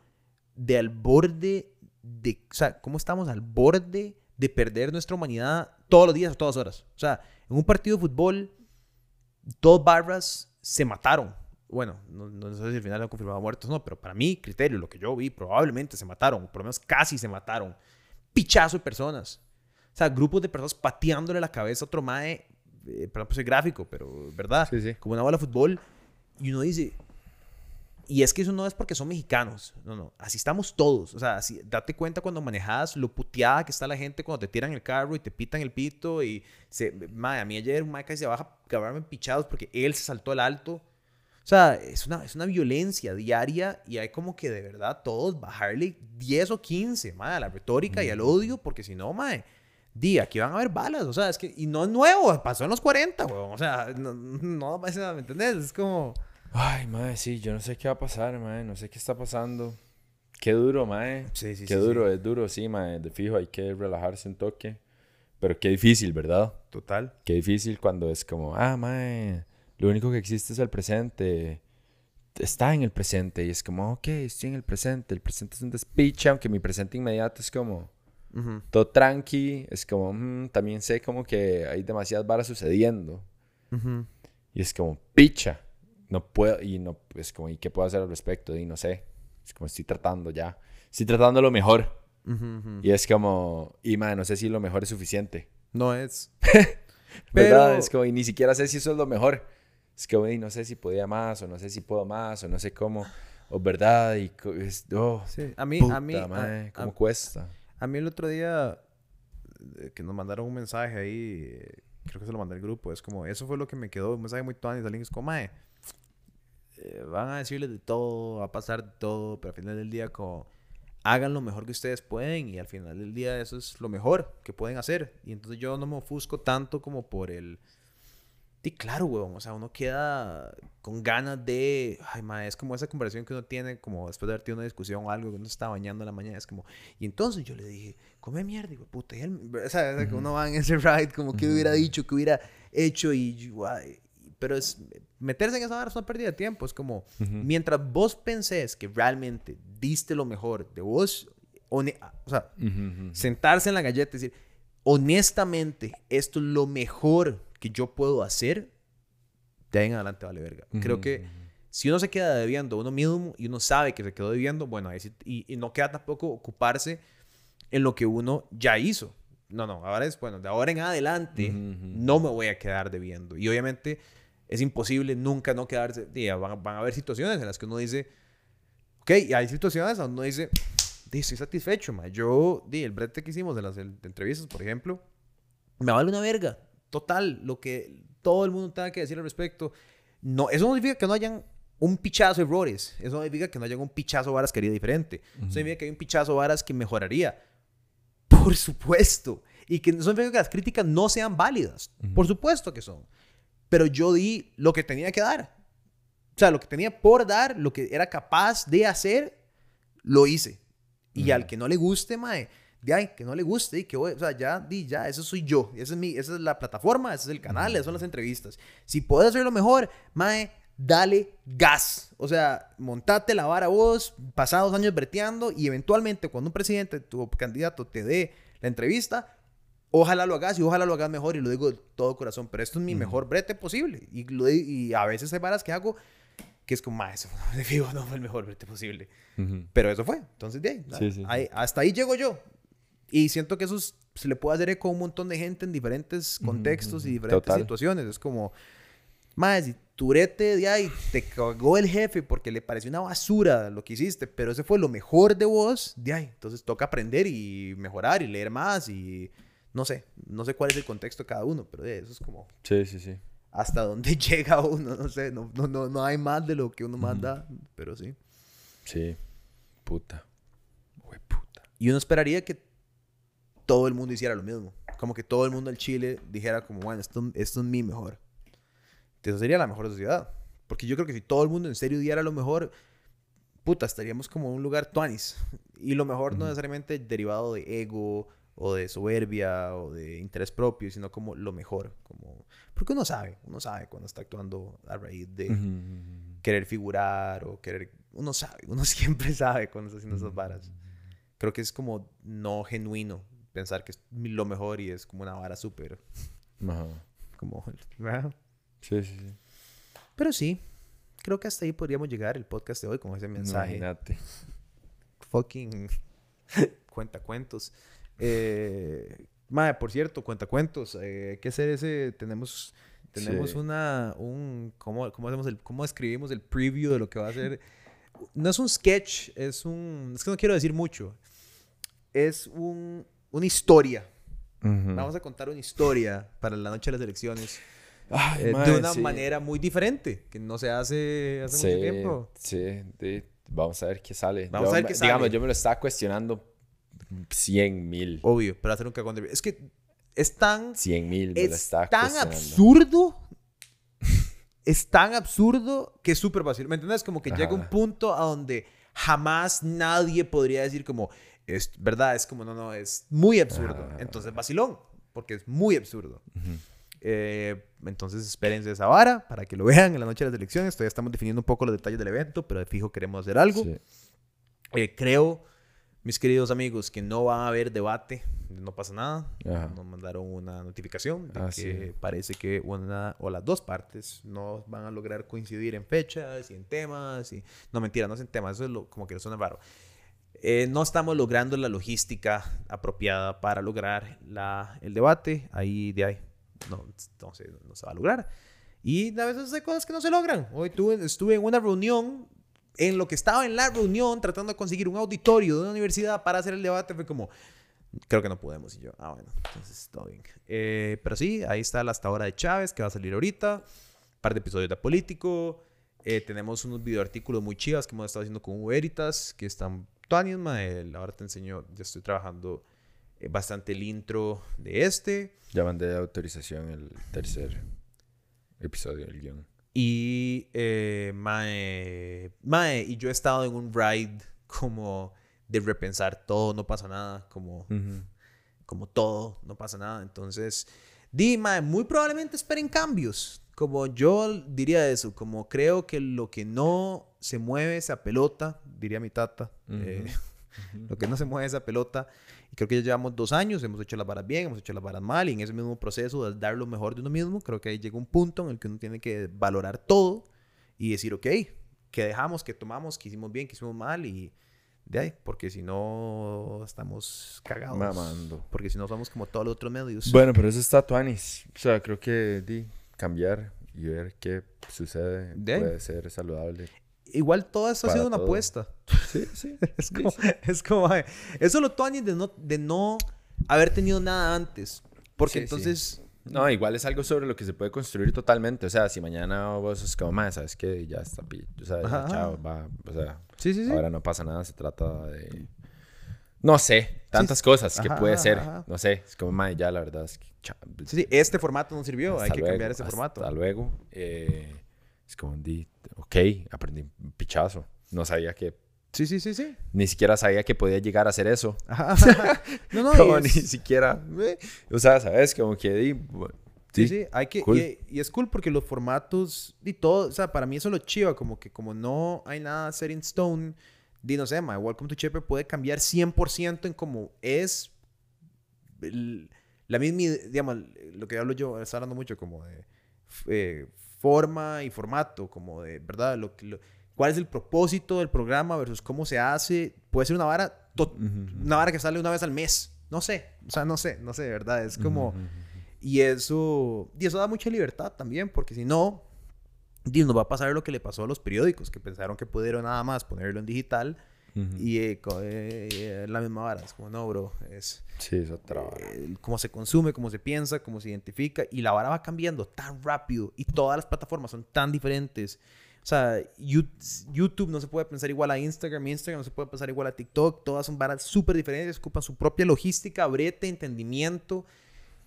de al borde de, o sea, cómo estamos al borde de perder nuestra humanidad todos los días a todas horas. O sea, en un partido de fútbol, dos barras se mataron. Bueno, no, sé si al final han confirmado muertos no, pero para mí, criterio, lo que yo vi, probablemente se mataron, por lo menos casi se mataron. Pichazo de personas. O sea, grupos de personas pateándole la cabeza a otro mae eh, perdón, pues soy gráfico, pero verdad, sí, sí. como una bola de fútbol, y uno dice, y es que eso no es porque son mexicanos, no, no, así estamos todos, o sea, así, date cuenta cuando manejas lo puteada que está la gente cuando te tiran el carro y te pitan el pito y se, madre, a mí ayer un casi se baja acabarme pichados porque él se saltó al alto. O sea, es una, es una violencia diaria y hay como que de verdad todos bajarle 10 o 15, madre, a la retórica y al odio, porque si no, madre, di, aquí van a haber balas, o sea, es que, y no es nuevo, pasó en los 40, weón, o sea, no, no, ¿me entendés? Es como... Ay, madre, sí, yo no sé qué va a pasar, madre, no sé qué está pasando. Qué duro, madre. Sí, sí, qué duro, es duro, sí, madre, de fijo, hay que relajarse un toque. Pero qué difícil, ¿verdad? Total. Qué difícil cuando es como, ah, madre, lo único que existe es el presente. Está en el presente y es como, ok, estoy en el presente. El presente es un despiche, aunque mi presente inmediato es como todo tranqui, es como, mm, también sé como que hay demasiadas varas sucediendo. Y es como, picha, no puedo, y no, es como, ¿y qué puedo hacer al respecto? Y no sé, es como, estoy tratando ya, estoy tratando lo mejor. Y es como, y man, no sé si lo mejor es suficiente. No es. *laughs* Pero... Es como, y ni siquiera sé si eso es lo mejor. Es como, y no sé si podía más, o no sé si puedo más, o no sé cómo, o verdad, y es, oh, sí. a mí, a mí, ¿cómo cuesta? A mí el otro día eh, que nos mandaron un mensaje ahí, creo que se lo mandé al grupo, es como, eso fue lo que me quedó, un mensaje muy tonto, alguien es como, eh, van a decirles de todo, va a pasar de todo, pero al final del día como, hagan lo mejor que ustedes pueden y al final del día eso es lo mejor que pueden hacer. Y entonces yo no me ofusco tanto como por el Sí, claro, weón. O sea, uno queda con ganas de. Ay, ma, es como esa conversación que uno tiene, como después de haber tenido una discusión o algo, que uno está bañando en la mañana. Es como. Y entonces yo le dije, come mierda, güey, puta. Y él, o sea, que uno va en ese ride, como que hubiera dicho, que hubiera hecho. Y. pero es. Meterse en esa hora es una pérdida de tiempo. Es como. Mientras vos pensés que realmente diste lo mejor de vos, o sea, sentarse en la galleta y decir, honestamente, esto es lo mejor que yo puedo hacer, de ahí en adelante vale verga. Creo que si uno se queda debiendo uno mismo y uno sabe que se quedó debiendo, bueno, y, y, no queda tampoco ocuparse en lo que uno ya hizo. No, no, ahora es, bueno, de ahora en adelante no me voy a quedar debiendo. Y obviamente es imposible nunca no quedarse. Van, van, a haber situaciones en las que uno dice, ok, y hay situaciones donde uno dice, estoy satisfecho, ma. Yo, di, el brete que hicimos de las entrevistas, por ejemplo, me vale una verga total, lo que todo el mundo tenga que decir al respecto. No, eso no significa que no hayan un pichazo de errores. Eso no significa que no haya un pichazo de varas que haría diferente. Eso significa que hay un pichazo de varas que mejoraría. Por supuesto. Y que no significa que las críticas no sean válidas. Por supuesto que son. Pero yo di lo que tenía que dar. O sea, lo que tenía por dar, lo que era capaz de hacer, lo hice. Y al que no le guste, mae, de ahí, que no le guste y que, o sea, ya, di, ya, eso soy yo. Esa es, mi, esa es la plataforma, ese es el canal, esas son las entrevistas. Si puedes hacerlo mejor, mae, dale gas. O sea, montate la vara vos, pasados años breteando y eventualmente cuando un presidente, tu candidato, te dé la entrevista, ojalá lo hagas y ojalá lo hagas mejor y lo digo de todo corazón. Pero esto es mi mejor brete posible. Y, lo, y a veces hay varas que hago que es como, más *laughs* no fue el mejor brete posible. Pero eso fue. Entonces, de ahí, hasta ahí llego yo. Y siento que eso se le puede hacer con un montón de gente en diferentes contextos y diferentes situaciones. Es como, más, si tu brete de ahí te cagó el jefe porque le pareció una basura lo que hiciste, pero ese fue lo mejor de vos, de ahí. Entonces toca aprender y mejorar y leer más y no sé, no sé cuál es el contexto de cada uno, pero de eso es como... Sí, sí, sí. Hasta dónde *laughs* llega uno, no sé, no, no, no, no hay más de lo que uno manda, pero sí. Sí, puta. puta. Y uno esperaría que todo el mundo hiciera lo mismo. Como que todo el mundo en Chile dijera como, bueno, esto, esto es mi mejor. Eso sería la mejor sociedad. Porque yo creo que si todo el mundo en serio diera lo mejor, puta, estaríamos como en un lugar tuanis. Y lo mejor no necesariamente derivado de ego o de soberbia o de interés propio, sino como lo mejor. Como... Porque uno sabe, uno sabe cuando está actuando a raíz de querer figurar o querer... Uno sabe, *laughs* uno siempre sabe cuando está haciendo esas varas. Creo que es como no genuino pensar que es lo mejor y es como una vara súper. Como. Sí, sí, sí. Pero sí, creo que hasta ahí podríamos llegar el podcast de hoy con ese mensaje. Imagínate. Fucking *laughs* cuentacuentos. Eh, madre, por cierto, cuentacuentos. Eh, hay que hacer ese. Tenemos. Tenemos una. Un, ¿cómo, cómo, hacemos el, ¿Cómo escribimos el preview de lo que va a ser? No es un sketch, es un. Es que no quiero decir mucho. Es un una historia. Vamos a contar una historia para la noche de las elecciones. Eh, de una manera muy diferente, que no se hace hace mucho tiempo. Sí, vamos a ver qué sale. Vamos a ver qué sale. Digamos, yo me lo estaba cuestionando 100 mil. Obvio, pero hacer un cagón de... Es que es tan... 100 mil me es tan absurdo. *laughs* es tan absurdo que es súper fácil. ¿Me entiendes? Como que llega un punto a donde jamás nadie podría decir como es verdad, es como, no, no, es muy absurdo. Ah. Entonces, vacilón, porque es muy absurdo. Eh, entonces, espérense esa vara para que lo vean en la noche de las elecciones. Todavía estamos definiendo un poco los detalles del evento, pero de fijo queremos hacer algo. Eh, creo, mis queridos amigos, que no va a haber debate, no pasa nada. Nos mandaron una notificación de ah, que parece que una o las dos partes no van a lograr coincidir en fechas y en temas. Y... No, mentira, no es en temas, eso es lo, como que suena raro. Eh, no estamos logrando la logística apropiada para lograr la, el debate. Ahí de ahí no, no, se, no se va a lograr. Y a veces hay cosas que no se logran. Hoy tuve, estuve en una reunión, en lo que estaba en la reunión, tratando de conseguir un auditorio de una universidad para hacer el debate. Fue como, creo que no podemos. Y yo, ah, bueno, entonces todo bien. Eh, pero sí, ahí está la hasta ahora de Chávez, que va a salir ahorita. Par de episodios de Político. Eh, tenemos unos videoartículos muy chivas que hemos estado haciendo con Veritas, que están Tony Ismael, ahora te enseño, ya estoy trabajando eh, bastante el intro de este. Ya mandé autorización el tercer episodio del guion. Y eh, mae, mae, y yo he estado en un ride como de repensar todo, no pasa nada, como, como todo, no pasa nada. Entonces, di, mae, muy probablemente esperen cambios. Como yo diría eso, como creo que lo que no se mueve esa pelota, diría mi tata. Eh, *laughs* lo que no se mueve esa pelota. Y creo que ya llevamos dos años, hemos hecho las varas bien, hemos hecho las varas mal, y en ese mismo proceso de dar lo mejor de uno mismo, creo que ahí llega un punto en el que uno tiene que valorar todo y decir, ok, que dejamos, que tomamos, que hicimos bien, que hicimos mal, y de ahí, porque si no estamos cagados. Mamando. Porque si no somos como todos los otros medios. Bueno, pero eso está tuanis. O sea, creo que di, cambiar y ver qué sucede puede ser saludable igual todo eso ha sido una apuesta. Sí, sí. *laughs* es como, es como eso lo tuanis de no, de no haber tenido nada antes. Porque entonces No, igual es algo sobre lo que se puede construir totalmente. O sea, si mañana vos es como, más, sabes que ya está, o sea, ya, chao, va, o sea, Sí, sí, sí. ahora no pasa nada, se trata de... No sé, tantas cosas que Ajá, puede ser. ajá. No sé, es como, mae, ya la verdad es que... Sí, sí, este formato no sirvió, hay hasta que luego, cambiar este formato. Hasta luego. Eh, es como, di, ok, aprendí un pichazo. No sabía que... Sí, sí, sí, sí. Ni siquiera sabía que podía llegar a hacer eso. Ajá, ajá, *laughs* ajá. *laughs* No, no, Como y ni es- siquiera... eh, O sea, ¿sabes? Como que... di, bu- Sí, sí, hay que, cool. y, y es cool porque los formatos y todo, o sea, para mí eso es lo chiva, como que como no hay nada set in stone, di no sé, my Welcome to Chepe puede cambiar 100% en cómo es el- la misma, digamos, lo que hablo yo, está hablando mucho como de eh, forma y formato, como de, ¿verdad? Lo, lo- ¿Cuál es el propósito del programa versus cómo se hace? Puede ser una vara, to- una vara que sale una vez al mes, no sé, o sea, no sé, no sé, ¿verdad? Es como... Y eso, y eso da mucha libertad también, porque si no, nos va a pasar lo que le pasó a los periódicos, que pensaron que pudieron nada más ponerlo en digital y eh, eh, eh, la misma vara. Es como, no, bro, es Sí, es otra vara. eh, cómo se consume, cómo se piensa, cómo se identifica, y la vara va cambiando tan rápido, y todas las plataformas son tan diferentes. O sea, YouTube no se puede pensar igual a Instagram, Instagram no se puede pensar igual a TikTok, todas son varas súper diferentes, ocupan su propia logística, brete, entendimiento,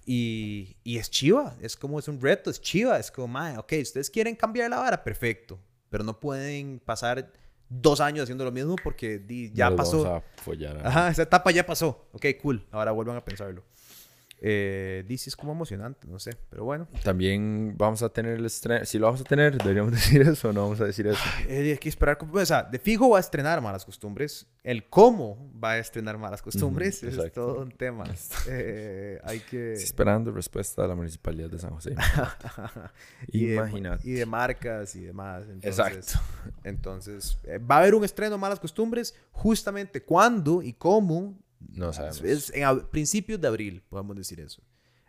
y, y es chiva, es como es un reto, es chiva, es como, mae, ok, ustedes quieren cambiar la vara, perfecto, pero no pueden pasar dos años haciendo lo mismo porque di, ya No pasó. vamos a follar Ajá, esa etapa ya pasó. Ok, cool. Ahora vuelvan a pensarlo. Eh, DC es como emocionante, no sé, pero bueno. También vamos a tener el estreno. Si lo vamos a tener, deberíamos *laughs* decir eso o no vamos a decir eso. Eh, hay que esperar. O sea, de fijo va a estrenar Malas Costumbres. El cómo va a estrenar Malas Costumbres Ujú, es todo un tema. *laughs* Eh, hay que. *laughs* Estoy esperando respuesta de la Municipalidad de San José. y, de, Imagínate. y de marcas y demás. Entonces, Exacto. Entonces, eh, va a haber un estreno Malas Costumbres justamente cuándo y cómo. No sabemos. Es en ab- principios de abril, podemos decir eso.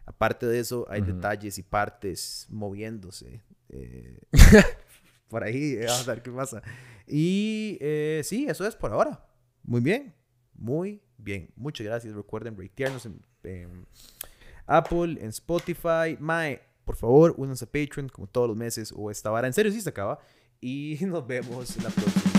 Aparte de eso, hay detalles y partes moviéndose. eh, *laughs* por ahí, eh, vamos a ver qué pasa. Y eh, sí, eso es por ahora. Muy bien, muy bien. Muchas gracias. Recuerden ratearnos en, en Apple, en Spotify. Mae, por favor, únanse a Patreon como todos los meses o esta vara. En serio, sí se acaba. Y *laughs* nos vemos en la próxima.